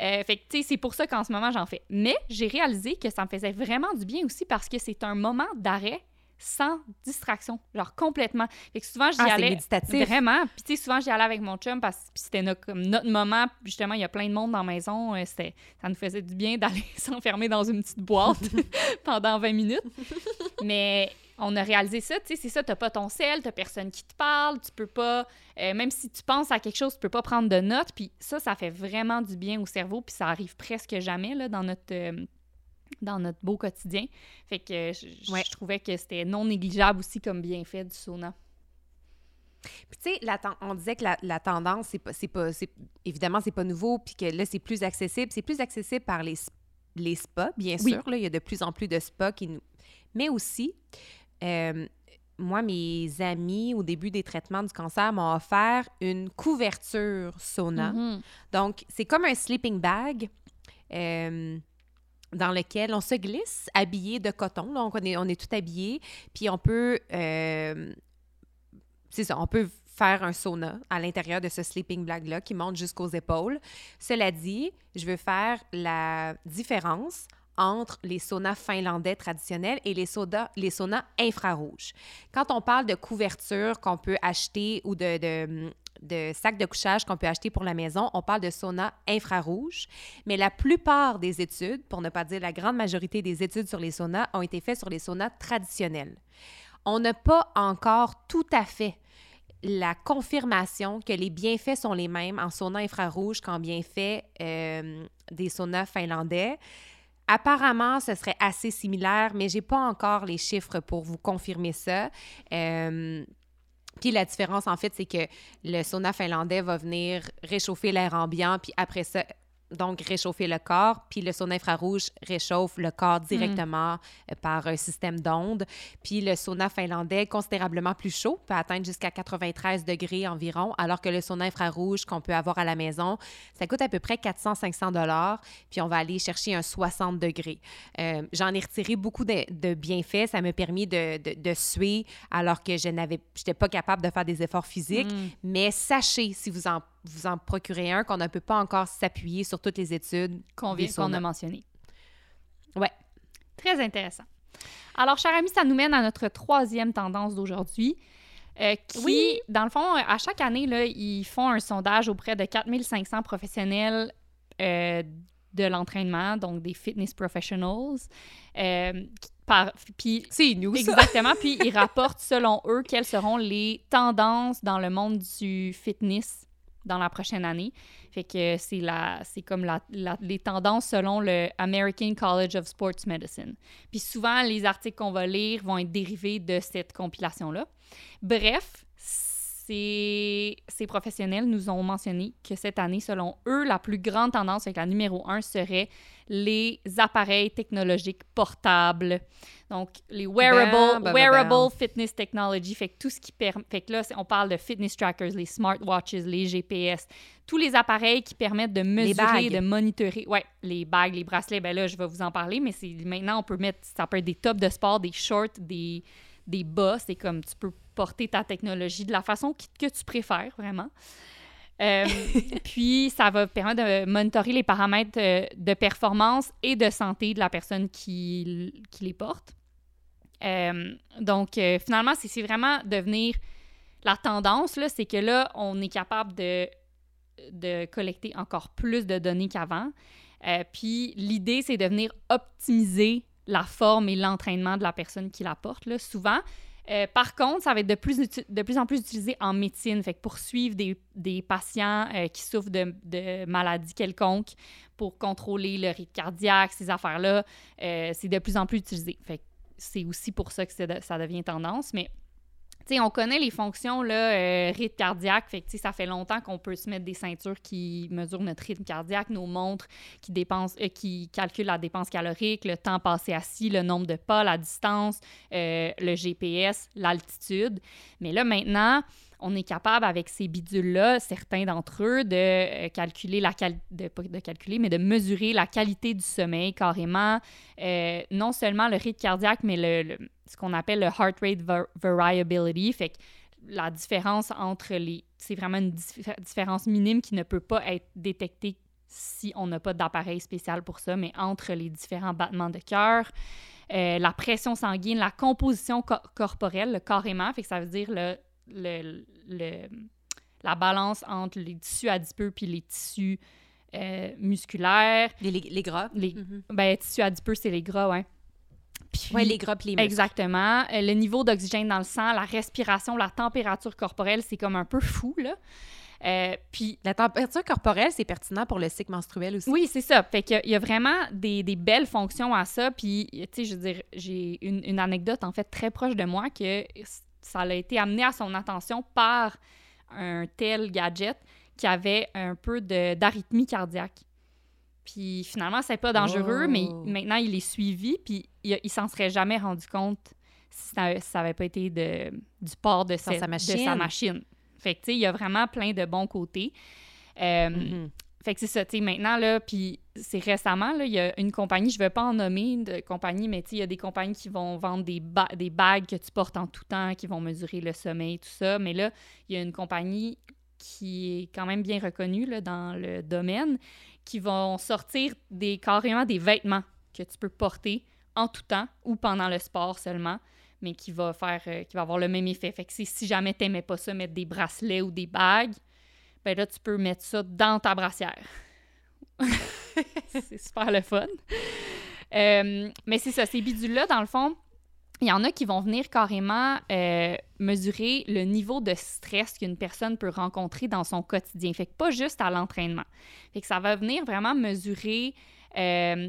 Euh, fait que, c'est pour ça qu'en ce moment, j'en fais. Mais j'ai réalisé que ça me faisait vraiment du bien aussi parce que c'est un moment d'arrêt sans distraction, genre complètement. Fait que souvent, j'y ah, allais vraiment. Puis tu sais, souvent, j'y allais avec mon chum parce que c'était notre, notre moment. Justement, il y a plein de monde dans la maison. Euh, c'était, ça nous faisait du bien [LAUGHS] d'aller [LAUGHS] s'enfermer dans une petite boîte [LAUGHS] pendant 20 minutes. Mais on a réalisé ça, tu sais, c'est ça, t'as pas ton sel, t'as personne qui te parle, tu peux pas, euh, même si tu penses à quelque chose, tu peux pas prendre de notes, puis ça, ça fait vraiment du bien au cerveau, puis ça arrive presque jamais, là, dans notre... Euh, dans notre beau quotidien. Fait que je, trouvais que c'était non négligeable aussi comme bienfait du sauna. Puis tu sais, on disait que la, tendance, c'est pas, pas évidemment, c'est pas nouveau, puis que là, c'est plus accessible. C'est plus accessible par les, les spas, bien sûr. Là, il y a de plus en plus de spas qui nous... Mais aussi, euh, moi, mes amis, au début des traitements du cancer, m'ont offert une couverture sauna. Mm-hmm. Donc, c'est comme un sleeping bag. Euh, dans lequel on se glisse habillé de coton. Donc, on est, on est tout habillé. Puis, on peut. Euh, c'est ça, on peut faire un sauna à l'intérieur de ce sleeping bag-là qui monte jusqu'aux épaules. Cela dit, je veux faire la différence entre les saunas finlandais traditionnels et les, les saunas infrarouges. Quand on parle de couverture qu'on peut acheter ou de sacs de couchage qu'on peut acheter pour la maison, on parle de sauna infrarouge. Mais la plupart des études, pour ne pas dire la grande majorité des études sur les saunas, ont été faites sur les saunas traditionnels. On n'a pas encore tout à fait la confirmation que les bienfaits sont les mêmes en sauna infrarouge qu'en bienfaits euh, des saunas finlandais. Apparemment, ce serait assez similaire, mais j'ai pas encore les chiffres pour vous confirmer ça. Euh, puis la différence, en fait, c'est que le sauna finlandais va venir réchauffer l'air ambiant, puis après ça, donc réchauffer le corps, puis le sauna infrarouge réchauffe le corps mm. directement euh, par un système d'ondes. Puis le sauna finlandais, considérablement plus chaud, peut atteindre jusqu'à 93 degrés environ, alors que le sauna infrarouge qu'on peut avoir à la maison, ça coûte à peu près 400-500 dollars, puis on va aller chercher un 60 degrés. Euh, j'en ai retiré beaucoup de, bienfaits. Ça m'a permis de, de, suer alors que je n'avais, j'étais pas capable de faire des efforts physiques. Mm. Mais sachez, si vous en vous en procurez un, qu'on ne peut pas encore s'appuyer sur toutes les études qu'on vient qu'on a mentionnées. Ouais. Très intéressant. Alors, cher ami, ça nous mène à notre troisième tendance d'aujourd'hui. Euh, qui, oui. dans le fond, à chaque année, là, ils font un sondage auprès de 4500 professionnels euh, de l'entraînement, donc des fitness professionals. Euh, c'est nous, Exactement. puis [LAUGHS] ils rapportent, selon eux, quelles seront les tendances dans le monde du fitness dans la prochaine année. Fait que c'est la, c'est comme la, les tendances selon le American College of Sports Medicine. Puis souvent, les articles qu'on va lire vont être dérivés de cette compilation-là. Bref, ces, ces professionnels nous ont mentionné que cette année, selon eux, la plus grande tendance avec la numéro un serait les appareils technologiques portables. Donc, les wearable, wearable fitness technology, fait que tout ce qui permet. Fait que là, on parle de fitness trackers, les smartwatches, les GPS, tous les appareils qui permettent de mesurer, de monitorer. Ouais, les bagues, les bracelets, ben là, je vais vous en parler, mais c'est maintenant, on peut mettre. Ça peut être des tops de sport, des shorts, des, des bas. C'est comme tu peux porter ta technologie de la façon que tu préfères, vraiment. Euh, [LAUGHS] puis, ça va permettre de monitorer les paramètres euh, de performance et de santé de la personne qui, qui les porte. Euh, donc, finalement, c'est vraiment de venir la tendance, là, c'est que là, on est capable de, de collecter encore plus de données qu'avant. Puis l'idée, c'est de venir optimiser la forme et l'entraînement de la personne qui la porte, là, souvent. Euh, par contre, ça va être de plus, en plus utilisé en médecine, pour suivre des, patients euh, qui souffrent de, maladies quelconques, pour contrôler le rythme cardiaque, ces affaires-là, c'est de plus en plus utilisé. C'est aussi pour ça que ça devient tendance, mais sais, on connaît les fonctions, là, euh, rythme cardiaque. Fait ça fait longtemps qu'on peut se mettre des ceintures qui mesurent notre rythme cardiaque, nos montres qui, dépensent, euh, qui calculent la dépense calorique, le temps passé assis, le nombre de pas, la distance, euh, le GPS, l'altitude. Mais là, maintenant, on est capable, avec ces bidules-là, certains d'entre eux, de calculer la de, de calculer, mais de mesurer la qualité du sommeil carrément. non seulement le rythme cardiaque, mais le ce qu'on appelle le heart rate variability. Fait que la différence entre les. C'est vraiment une différence minime qui ne peut pas être détectée si on n'a pas d'appareil spécial pour ça, mais entre les différents battements de cœur, euh, la pression sanguine, la composition corporelle, carrément, fait que ça veut dire le, le, la balance entre les tissus adipeux puis les tissus euh, musculaires. Les, les, gras? Les, mm-hmm. Ben, tissus adipeux, c'est les gras, ouais. Oui, les gras les muscles. Exactement. Euh, le niveau d'oxygène dans le sang, la respiration, la température corporelle, c'est comme un peu fou, là. Euh, puis la température corporelle, c'est pertinent pour le cycle menstruel aussi. Oui, c'est ça. Fait qu'il y, a vraiment des, des, belles fonctions à ça. Puis, tu sais, je veux dire, j'ai une, une, anecdote, en fait, très proche de moi que ça a été amené à son attention par un tel gadget qui avait un peu d'arythmie cardiaque. Puis finalement, c'est pas dangereux, mais maintenant, il est suivi, puis il, il s'en serait jamais rendu compte si ça, n'avait pas été de, du port de, sa machine. de sa machine. Fait que, tu sais, il y a vraiment plein de bons côtés. Euh, mm-hmm. Fait que c'est ça, tu sais, maintenant, là, puis c'est récemment, là, il y a une compagnie, je ne vais pas en nommer de compagnie, mais tu il y a des compagnies qui vont vendre des, des bagues que tu portes en tout temps, qui vont mesurer le sommeil, tout ça. Mais là, il y a une compagnie qui est quand même bien reconnue là, dans le domaine, qui vont sortir des, carrément des vêtements que tu peux porter en tout temps ou pendant le sport seulement, mais qui va faire, euh, qui va avoir le même effet. Fait que si jamais t'aimais pas ça, mettre des bracelets ou des bagues, ben là, tu peux mettre ça dans ta brassière. c'est super le fun. Euh, mais c'est ça, ces bidules-là, dans le fond, il y en a qui vont venir carrément euh, mesurer le niveau de stress qu'une personne peut rencontrer dans son quotidien. Fait que pas juste à l'entraînement. Fait que ça va venir vraiment mesurer euh,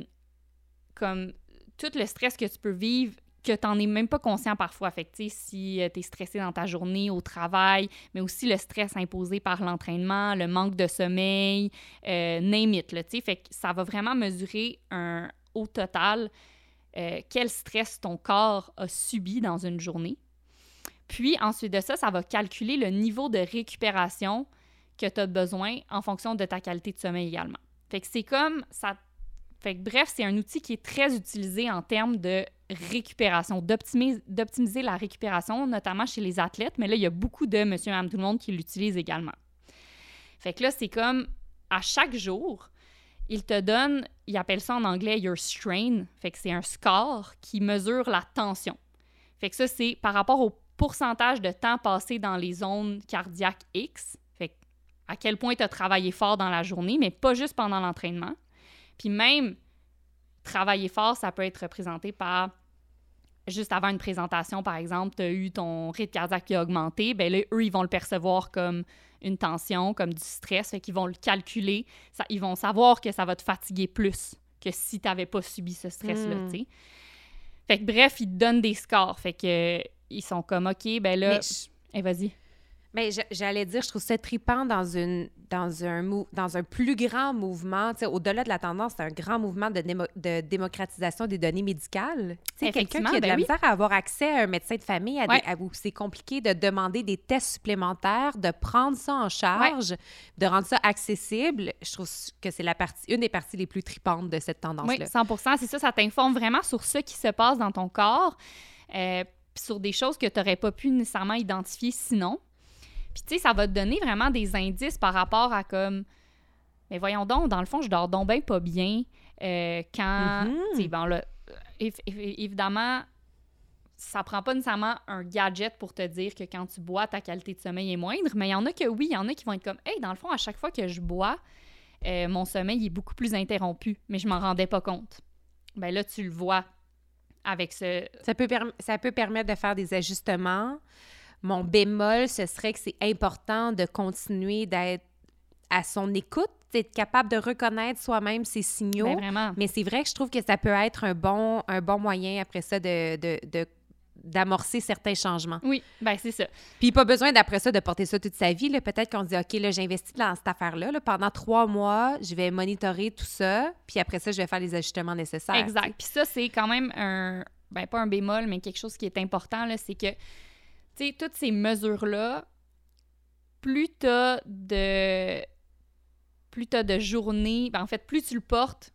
comme tout le stress que tu peux vivre que tu n'en es même pas conscient parfois. Fait si euh, tu es stressé dans ta journée, au travail, mais aussi le stress imposé par l'entraînement, le manque de sommeil, name it, Fait que ça va vraiment mesurer un, au total euh, quel stress ton corps a subi dans une journée. Puis ensuite de ça, ça va calculer le niveau de récupération que tu as besoin en fonction de ta qualité de sommeil également. Fait que c'est comme ça. Fait que bref, c'est un outil qui est très utilisé en termes de récupération, d'optimiser la récupération, notamment chez les athlètes. Mais là, il y a beaucoup de monsieur madame tout le monde qui l'utilisent également. Fait que là, c'est comme à chaque jour, il te donne, il appelle ça en anglais your strain, fait que c'est un score qui mesure la tension. Fait que ça, c'est par rapport au pourcentage de temps passé dans les zones cardiaques X, fait à quel point tu as travaillé fort dans la journée, mais pas juste pendant l'entraînement. Puis même travailler fort, ça peut être représenté par juste avant une présentation, par exemple, tu as eu ton rythme cardiaque qui a augmenté, bien là, eux, ils vont le percevoir comme une tension, comme du stress, fait qu'ils vont le calculer. Ça, ils vont savoir que ça va te fatiguer plus que si tu n'avais pas subi ce stress-là, hmm. tu sais. Fait que bref, ils te donnent des scores. Fait que ils sont comme, OK, ben là... Eh, vas-y. Mais j'allais dire, je trouve ça tripant dans, une, dans, un, dans un plus grand mouvement. Au-delà de la tendance, c'est un grand mouvement de, de démocratisation des données médicales. Quelqu'un qui a de ben la misère à avoir accès à un médecin de famille, à où c'est compliqué de demander des tests supplémentaires, de prendre ça en charge, de rendre ça accessible. Je trouve que c'est la partie, une des parties les plus tripantes de cette tendance-là. Oui, 100 c'est ça. Ça t'informe vraiment sur ce qui se passe dans ton corps, euh, sur des choses que tu n'aurais pas pu nécessairement identifier sinon. Puis, tu sais, ça va te donner vraiment des indices par rapport à comme. Mais voyons donc, dans le fond, je dors donc bien pas bien. Euh, quand. Tu sais, bon, là, évidemment, ça prend pas nécessairement un gadget pour te dire que quand tu bois, ta qualité de sommeil est moindre, mais il y en a que oui, il y en a qui vont être comme, hey, dans le fond, à chaque fois que je bois, euh, mon sommeil est beaucoup plus interrompu, mais je m'en rendais pas compte. Ben là, tu le vois avec ce. Ça peut, ça peut permettre de faire des ajustements. Mon bémol, ce serait que c'est important de continuer d'être à son écoute, d'être capable de reconnaître soi-même ses signaux. Ben, vraiment. Mais c'est vrai que je trouve que ça peut être un bon, un bon moyen après ça de, de, de d'amorcer certains changements. Oui, ben c'est ça. Puis pas besoin d'après ça de porter ça toute sa vie. Peut-être qu'on dit, OK, là, j'investis dans cette affaire-là. Là, pendant trois mois, je vais monitorer tout ça. Puis après ça, je vais faire les ajustements nécessaires. Exact. Puis ça, c'est quand même un, ben pas un bémol, mais quelque chose qui est important, là, c'est que, toutes ces mesures-là, plus t'as de plus tu as de journées, ben en fait, plus tu le portes,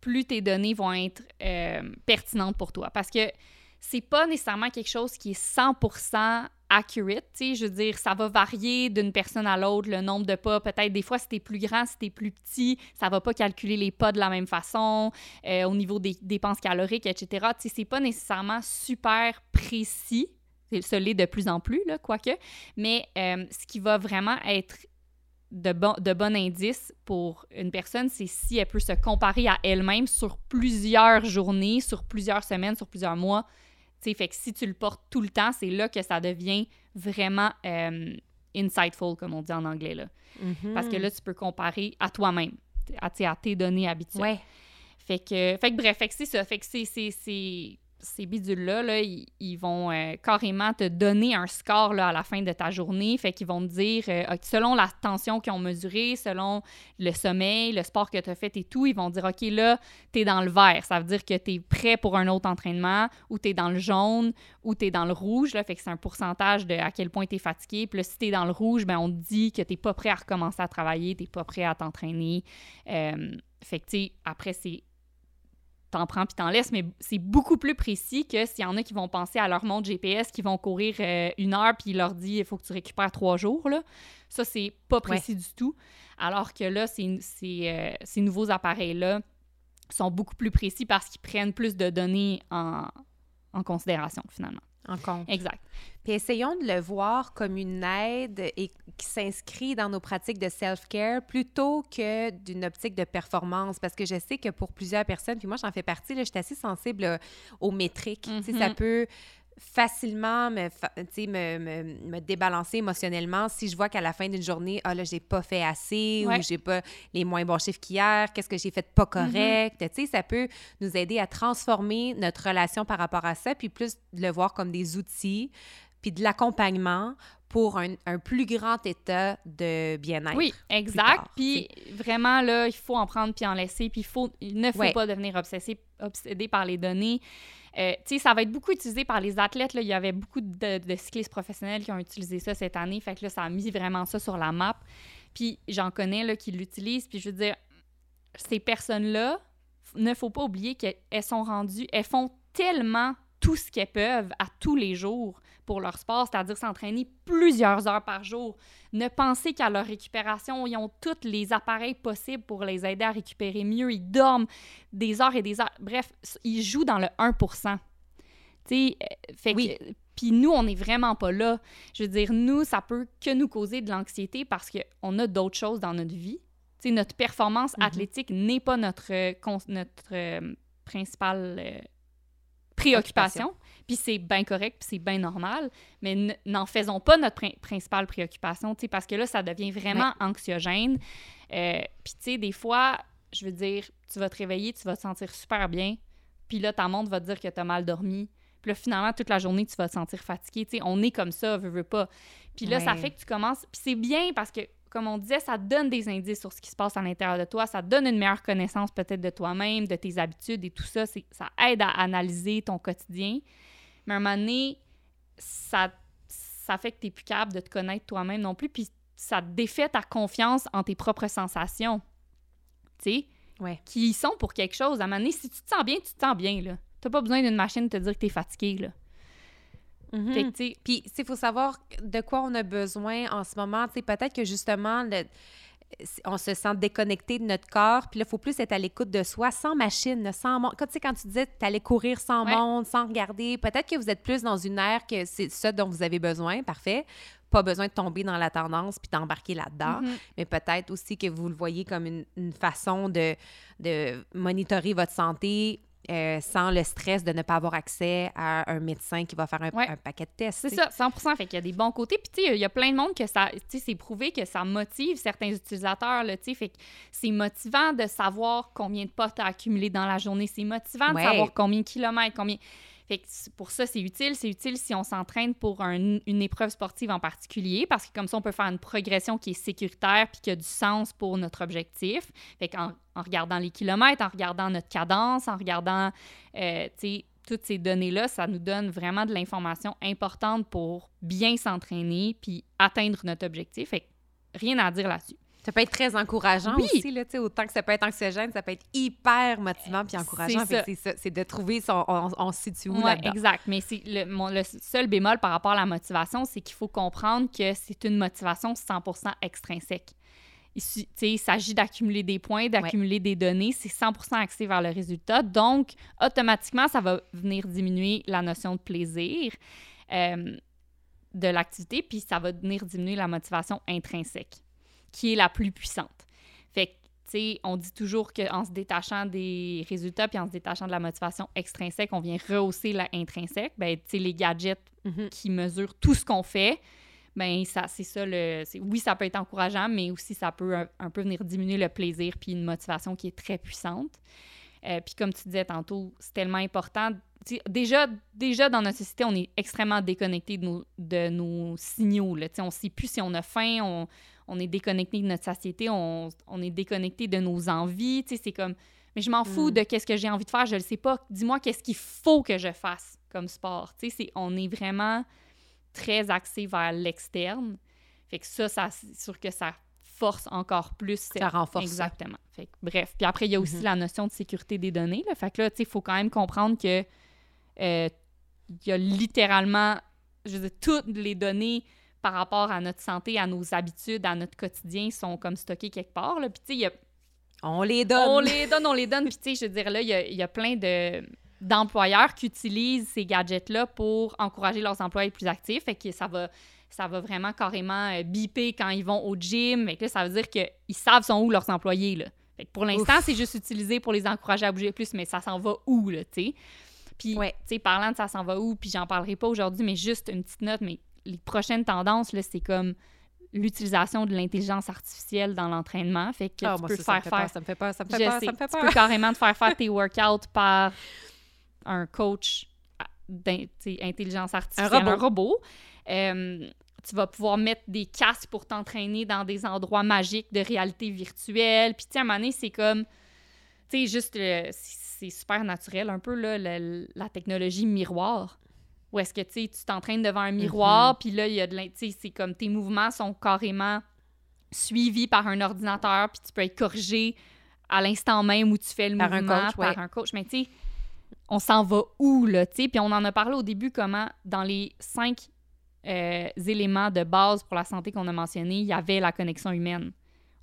plus tes données vont être euh, pertinentes pour toi. Parce que c'est pas nécessairement quelque chose qui est 100% accurate, tu je veux dire, ça va varier d'une personne à l'autre, le nombre de pas, peut-être des fois, si t'es plus grand, si t'es plus petit, ça va pas calculer les pas de la même façon, euh, au niveau des dépenses caloriques, etc., c'est pas nécessairement super précis, ce l'est de plus en plus, là, quoique, mais euh, ce qui va vraiment être de, bon, de bon indice pour une personne, c'est si elle peut se comparer à elle-même sur plusieurs journées, sur plusieurs semaines, sur plusieurs mois. fait que si tu le portes tout le temps, c'est là que ça devient vraiment euh, insightful, comme on dit en anglais. Là. Parce que là, tu peux comparer à toi-même, à, à, tes données habituelles. Ouais. Fait que, fait que bref, fait que c'est ça. Fait que c'est ces bidules-là, là, ils, vont euh, carrément te donner un score à la fin de ta journée. Fait qu'ils vont te dire, euh, selon la tension qu'ils ont mesurée, selon le sommeil, le sport que tu as fait et tout, ils vont dire, OK, là, tu es dans le vert. Ça veut dire que tu es prêt pour un autre entraînement, ou tu es dans le jaune, ou tu es dans le rouge. Là, fait que c'est un pourcentage de à quel point tu es fatigué. Puis là, si tu es dans le rouge, ben, on te dit que tu pas prêt à recommencer à travailler, tu pas prêt à t'entraîner. Euh, fait que, après, c'est t'en prends puis t'en laisses, mais c'est beaucoup plus précis que s'il y en a qui vont penser à leur montre GPS, qui vont courir euh, une heure puis il leur dit il faut que tu récupères trois jours. Là. Ça, c'est pas précis du tout. Alors que là, ces, euh, ces nouveaux appareils-là sont beaucoup plus précis parce qu'ils prennent plus de données en, en considération, finalement. En compte. Exact. Puis essayons de le voir comme une aide et qui s'inscrit dans nos pratiques de self-care plutôt que d'une optique de performance. Parce que je sais que pour plusieurs personnes, puis moi j'en fais partie, là, je suis assez sensible euh, aux métriques. Sais, Ça mm-hmm. peut facilement me, me, me, me, débalancer émotionnellement si je vois qu'à la fin d'une journée, ah là, j'ai pas fait assez ou j'ai pas les moins bons chiffres qu'hier, qu'est-ce que j'ai fait pas mm-hmm. correct. Tu sais, ça peut nous aider à transformer notre relation par rapport à ça, puis plus de le voir comme des outils, puis de l'accompagnement pour un, un, plus grand état de bien-être. Oui, exact. Puis vraiment, là, il faut en prendre puis en laisser, puis il, faut, il ne faut pas devenir obsessé, obsédé par les données. Euh, ça va être beaucoup utilisé par les athlètes. Là. Il y avait beaucoup de, cyclistes professionnels qui ont utilisé ça cette année. Fait que là, ça a mis vraiment ça sur la map. Puis j'en connais là, qui l'utilisent. Puis je veux dire, ces personnes-là, ne faut pas oublier qu'elles sont rendues, elles font tellement tout ce qu'elles peuvent à tous les jours pour leur sport, c'est-à-dire s'entraîner plusieurs heures par jour. Ne penser qu'à leur récupération, ils ont tous les appareils possibles pour les aider à récupérer mieux. Ils dorment des heures et des heures. Bref, ils jouent dans le 1 Tu sais, euh, fait oui. Puis nous, on n'est vraiment pas là. Je veux dire, nous, ça peut que nous causer de l'anxiété parce qu'on a d'autres choses dans notre vie. Tu sais, notre performance mm-hmm. athlétique n'est pas notre, euh, notre euh, principale préoccupation. Puis c'est bien correct, puis c'est bien normal, mais n'en faisons pas notre principale préoccupation, parce que là, ça devient vraiment anxiogène. Euh, puis tu sais, des fois, je veux dire, tu vas te réveiller, tu vas te sentir super bien, puis là, ta montre va te dire que tu as mal dormi. Puis là, finalement, toute la journée, tu vas te sentir fatigué. Tu sais, on est comme ça, veut, veut pas. Puis là, ça fait que tu commences... Puis c'est bien parce que comme on disait, ça donne des indices sur ce qui se passe à l'intérieur de toi, ça donne une meilleure connaissance peut-être de toi-même, de tes habitudes et tout ça. Ça aide à analyser ton quotidien. Mais à un moment donné, ça, ça fait que tu n'es plus capable de te connaître toi-même non plus, puis ça défait ta confiance en tes propres sensations. Tu sais? Ouais. Qui sont pour quelque chose. À un moment donné, si tu te sens bien, tu te sens bien, là. T'as pas besoin d'une machine te dire que tu es fatigué, là. Mhm. Puis, il faut savoir de quoi on a besoin en ce moment. Peut-être que justement, le, on se sent déconnecté de notre corps, puis là, il faut plus être à l'écoute de soi, sans machine, sans monde. Quand, tu sais, quand tu disais que tu allais courir sans monde, sans regarder, peut-être que vous êtes plus dans une ère que c'est ça dont vous avez besoin, parfait. Pas besoin de tomber dans la tendance puis d'embarquer là-dedans, Mhm. mais peut-être aussi que vous le voyez comme une, une façon de, de monitorer votre santé euh, sans le stress de ne pas avoir accès à un médecin qui va faire un, Ouais. un paquet de tests. C'est ça, 100 Fait qu'il y a des bons côtés. Puis, tu sais, il y a plein de monde que ça. Tu sais, c'est prouvé que ça motive certains utilisateurs, là, tu sais. Fait que c'est motivant de savoir combien de potes tu as accumulé dans la journée. C'est motivant Ouais. de savoir combien de kilomètres, combien. Pour ça, c'est utile. C'est utile si on s'entraîne pour un- une épreuve sportive en particulier, parce que comme ça, on peut faire une progression qui est sécuritaire puis qui a du sens pour notre objectif. En regardant les kilomètres, en regardant notre cadence, en regardant, euh, toutes ces données-là, ça nous donne vraiment de l'information importante pour bien s'entraîner puis atteindre notre objectif. Rien à dire là-dessus. Ça peut être très encourageant Oui. aussi, là, autant que ça peut être anxiogène, ça peut être hyper motivant puis encourageant. C'est de trouver son, on, on se situe où Ouais, là-dedans. exact. Mais le, mon- le seul bémol par rapport à la motivation, c'est qu'il faut comprendre que c'est une motivation 100% extrinsèque. Il, il s'agit d'accumuler des points, d'accumuler des données. C'est 100% axé vers le résultat. Donc, automatiquement, ça va venir diminuer la notion de plaisir euh, de l'activité, puis ça va venir diminuer la motivation intrinsèque, qui est la plus puissante. Fait que, tu sais, on dit toujours qu'en se détachant des résultats puis en se détachant de la motivation extrinsèque, on vient rehausser la intrinsèque. Ben, tu sais, les gadgets Mhm. qui mesurent tout ce qu'on fait, ben ça, c'est ça le... Oui, ça peut être encourageant, mais aussi ça peut un, un peu venir diminuer le plaisir puis une motivation qui est très puissante. Euh, puis comme tu disais tantôt, c'est tellement important. Déjà, déjà, dans notre société, on est extrêmement déconnecté de nos, de nos signaux. Là. On ne sait plus si on a faim, on, on est déconnecté de notre satiété, on, on est déconnecté de nos envies. Tu sais, C'est comme, mais je m'en fous Mm. de qu'est-ce que j'ai envie de faire, je ne le sais pas. Dis-moi qu'est-ce qu'il faut que je fasse comme sport. Tu sais, c'est- on est vraiment très axé vers l'externe. Fait que ça, ça c'est sûr que ça force encore plus cette- Ça renforce. Exactement. Fait que, bref. Puis après, il y a aussi Mhm. la notion de sécurité des données. Là. Fait que là, tu sais, il faut quand même comprendre que euh, il y a littéralement, je veux dire, toutes les données par rapport à notre santé, à nos habitudes, à notre quotidien sont comme stockées quelque part. Là. Puis tu sais, il y a On les donne. on les donne, on les donne. Puis, tu sais, je veux dire, là, il y a, il y a plein de d'employeurs qui utilisent ces gadgets-là pour encourager leurs employés à être plus actifs. Fait que ça va, ça va vraiment carrément euh, biper quand ils vont au gym. Fait que là, ça veut dire qu'ils savent sont où leurs employés, là. Fait que pour l'instant, c'est juste utilisé pour les encourager à bouger plus, mais ça s'en va où, là, tu sais? Puis, Ouais. tu sais, parlant de ça s'en va où, puis j'en parlerai pas aujourd'hui, mais juste une petite note, mais les prochaines tendances, là, c'est comme l'utilisation de l'intelligence artificielle dans l'entraînement. Fait que tu peux ça, ça me faire fait faire peur, ça me fait peur, ça me fait je peur, sais. ça me fait Tu peux carrément te faire faire [LAUGHS] tes workouts par un coach à- d'in- tu sais, intelligence artificielle, Un robot. Euh, tu vas pouvoir mettre des casques pour t'entraîner dans des endroits magiques de réalité virtuelle. Puis, tu sais, à un moment donné, c'est comme... Tu sais, juste... c'est super naturel, un peu, là, la technologie miroir. Où est-ce que, tu t'entraînes devant un Mm-hmm. miroir, puis là, il y a de c'est comme tes mouvements sont carrément suivis par un ordinateur, puis tu peux être corrigé à l'instant même où tu fais le Par un mouvement coach, par ouais. un coach. Mais tu sais, on s'en va où, là, tu sais? Puis on en a parlé au début, comment dans les cinq euh, éléments de base pour la santé qu'on a mentionnés, il y avait la connexion humaine.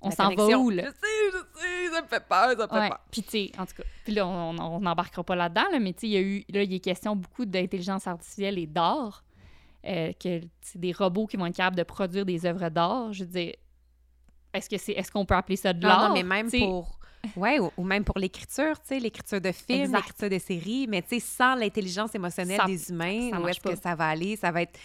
On s'en va où, là? Je sais, je sais, ça me fait peur, ça me fait peur. Puis, tu sais, en tout cas, puis là, on on n'embarquera pas là-dedans, là, mais tu sais, il y a eu, là, il est question beaucoup d'intelligence artificielle et d'art, euh, que c'est des robots qui vont être capables de produire des œuvres d'art. Je veux dire, est-ce que c'est, est-ce qu'on peut appeler ça de l'art? non, mais même pour. Ouais, ou, ou même pour l'écriture, tu sais, l'écriture de films, l'écriture de séries, mais tu sais, sans l'intelligence émotionnelle Ça- des humains, ça où est-ce que pas. ça va aller? Ça va être,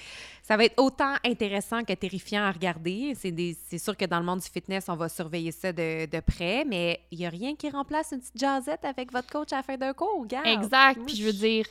ça va être autant intéressant que terrifiant à regarder. C'est des- c'est sûr que dans le monde du fitness, on va surveiller ça de, de près, mais il n'y a rien qui remplace une petite jazzette avec votre coach à la fin d'un cours, gars. Exact. Puis je veux dire,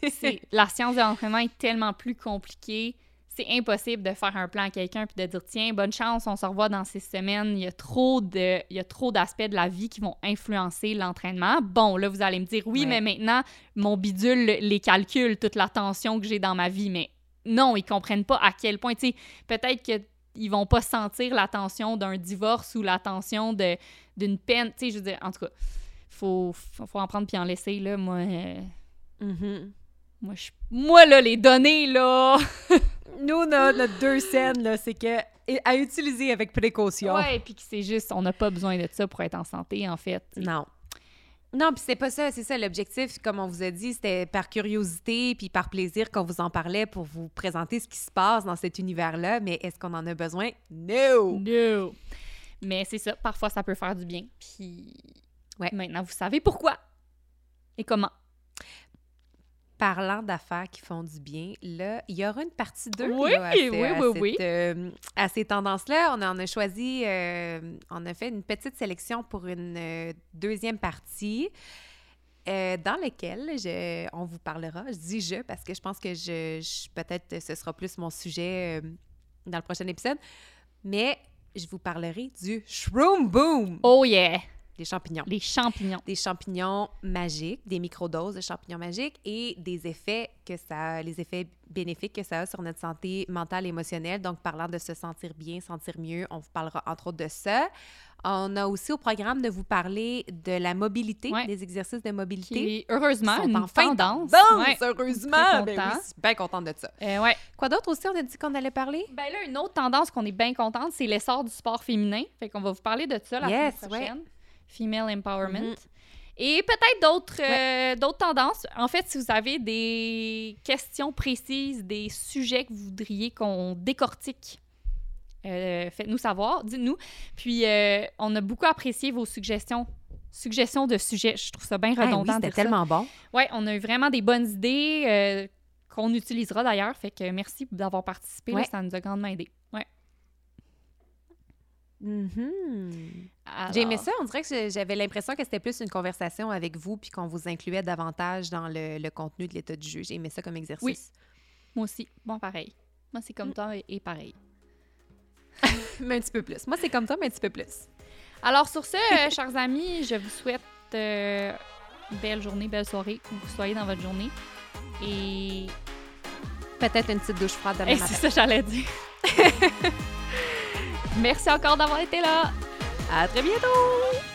[LAUGHS] la science de l'entraînement est tellement plus compliquée. C'est impossible de faire un plan à quelqu'un puis de dire tiens, bonne chance, on se revoit dans six semaines. Il y a trop de, il y a trop d'aspects de la vie qui vont influencer l'entraînement. Bon, là, vous allez me dire oui, Ouais. mais maintenant, mon bidule les calcule, toute la tension que j'ai dans ma vie. Mais non, ils comprennent pas à quel point. Tu sais, peut-être qu'ils vont pas sentir la tension d'un divorce ou la tension d'une peine. Tu sais, je veux dire, en tout cas, faut, faut, en prendre puis en laisser, là. Moi. euh, Mhm. Moi, je... Moi là, les données, là... [LAUGHS] Nous, a notre deux scènes, là, c'est que à utiliser avec précaution. Ouais, puis que c'est juste, on n'a pas besoin de ça pour être en santé, en fait. Non. Non, puis c'est pas ça, c'est ça l'objectif, comme on vous a dit, c'était par curiosité puis par plaisir qu'on vous en parlait pour vous présenter ce qui se passe dans cet univers-là, mais est-ce qu'on en a besoin? No! No! Mais c'est ça, parfois ça peut faire du bien, puis ouais. maintenant vous savez pourquoi et comment parlant d'affaires qui font du bien, là, il y aura une partie 2 oui, à, oui, oui, oui. Euh, à ces tendances-là. On en a choisi, euh, on a fait une petite sélection pour une euh, deuxième partie. dans laquelle je, on vous parlera, je dis je parce que je pense que je, peut-être ce sera plus mon sujet dans le prochain épisode, mais je vous parlerai du Shroom Boom. Oh yeah! Des champignons. Les champignons. Des champignons magiques, des microdoses de champignons magiques et des effets que ça, les effets bénéfiques que ça a sur notre santé mentale et émotionnelle. Donc, parlant de se sentir bien, sentir mieux, on vous parlera entre autres de ça. On a aussi au programme de vous parler de la mobilité, des exercices de mobilité. Qui, heureusement, une en tendance. Ouais. heureusement! Ben oui, bien contente de ça. Euh, ouais. Quoi d'autre aussi, on a dit qu'on allait parler? Ben là, une autre tendance qu'on est bien contente, c'est l'essor du sport féminin. Fait qu'on va vous parler de ça la yes, semaine prochaine female empowerment. Mm-hmm. Et peut-être d'autres euh, d'autres tendances. En fait, si vous avez des questions précises, des sujets que vous voudriez qu'on décortique, euh, faites-nous savoir, dites-nous. Puis, euh, on a beaucoup apprécié vos suggestions. Suggestions de sujets. Je trouve ça bien redondant. oui, c'était tellement bon. Oui, on a eu vraiment des bonnes idées qu'on utilisera d'ailleurs. Fait que merci d'avoir participé. ça nous a grandement aidé. Ouais. Mm J'ai aimé ça. On dirait que j'avais l'impression que c'était plus une conversation avec vous puis qu'on vous incluait davantage dans le, contenu de l'état du jeu. J'ai aimé ça comme exercice. Oui. Moi aussi. Bon, pareil. Moi, c'est comme mm. toi et, pareil. [LAUGHS] mais un petit peu plus. Moi, c'est comme toi, mais un petit peu plus. Alors, sur ce, euh, [LAUGHS] chers amis, je vous souhaite euh, belle journée, belle soirée, où vous soyez dans votre journée. Et. Peut-être une petite douche froide demain. [LAUGHS] C'est ça, j'allais dire. Merci encore d'avoir été là. À très bientôt!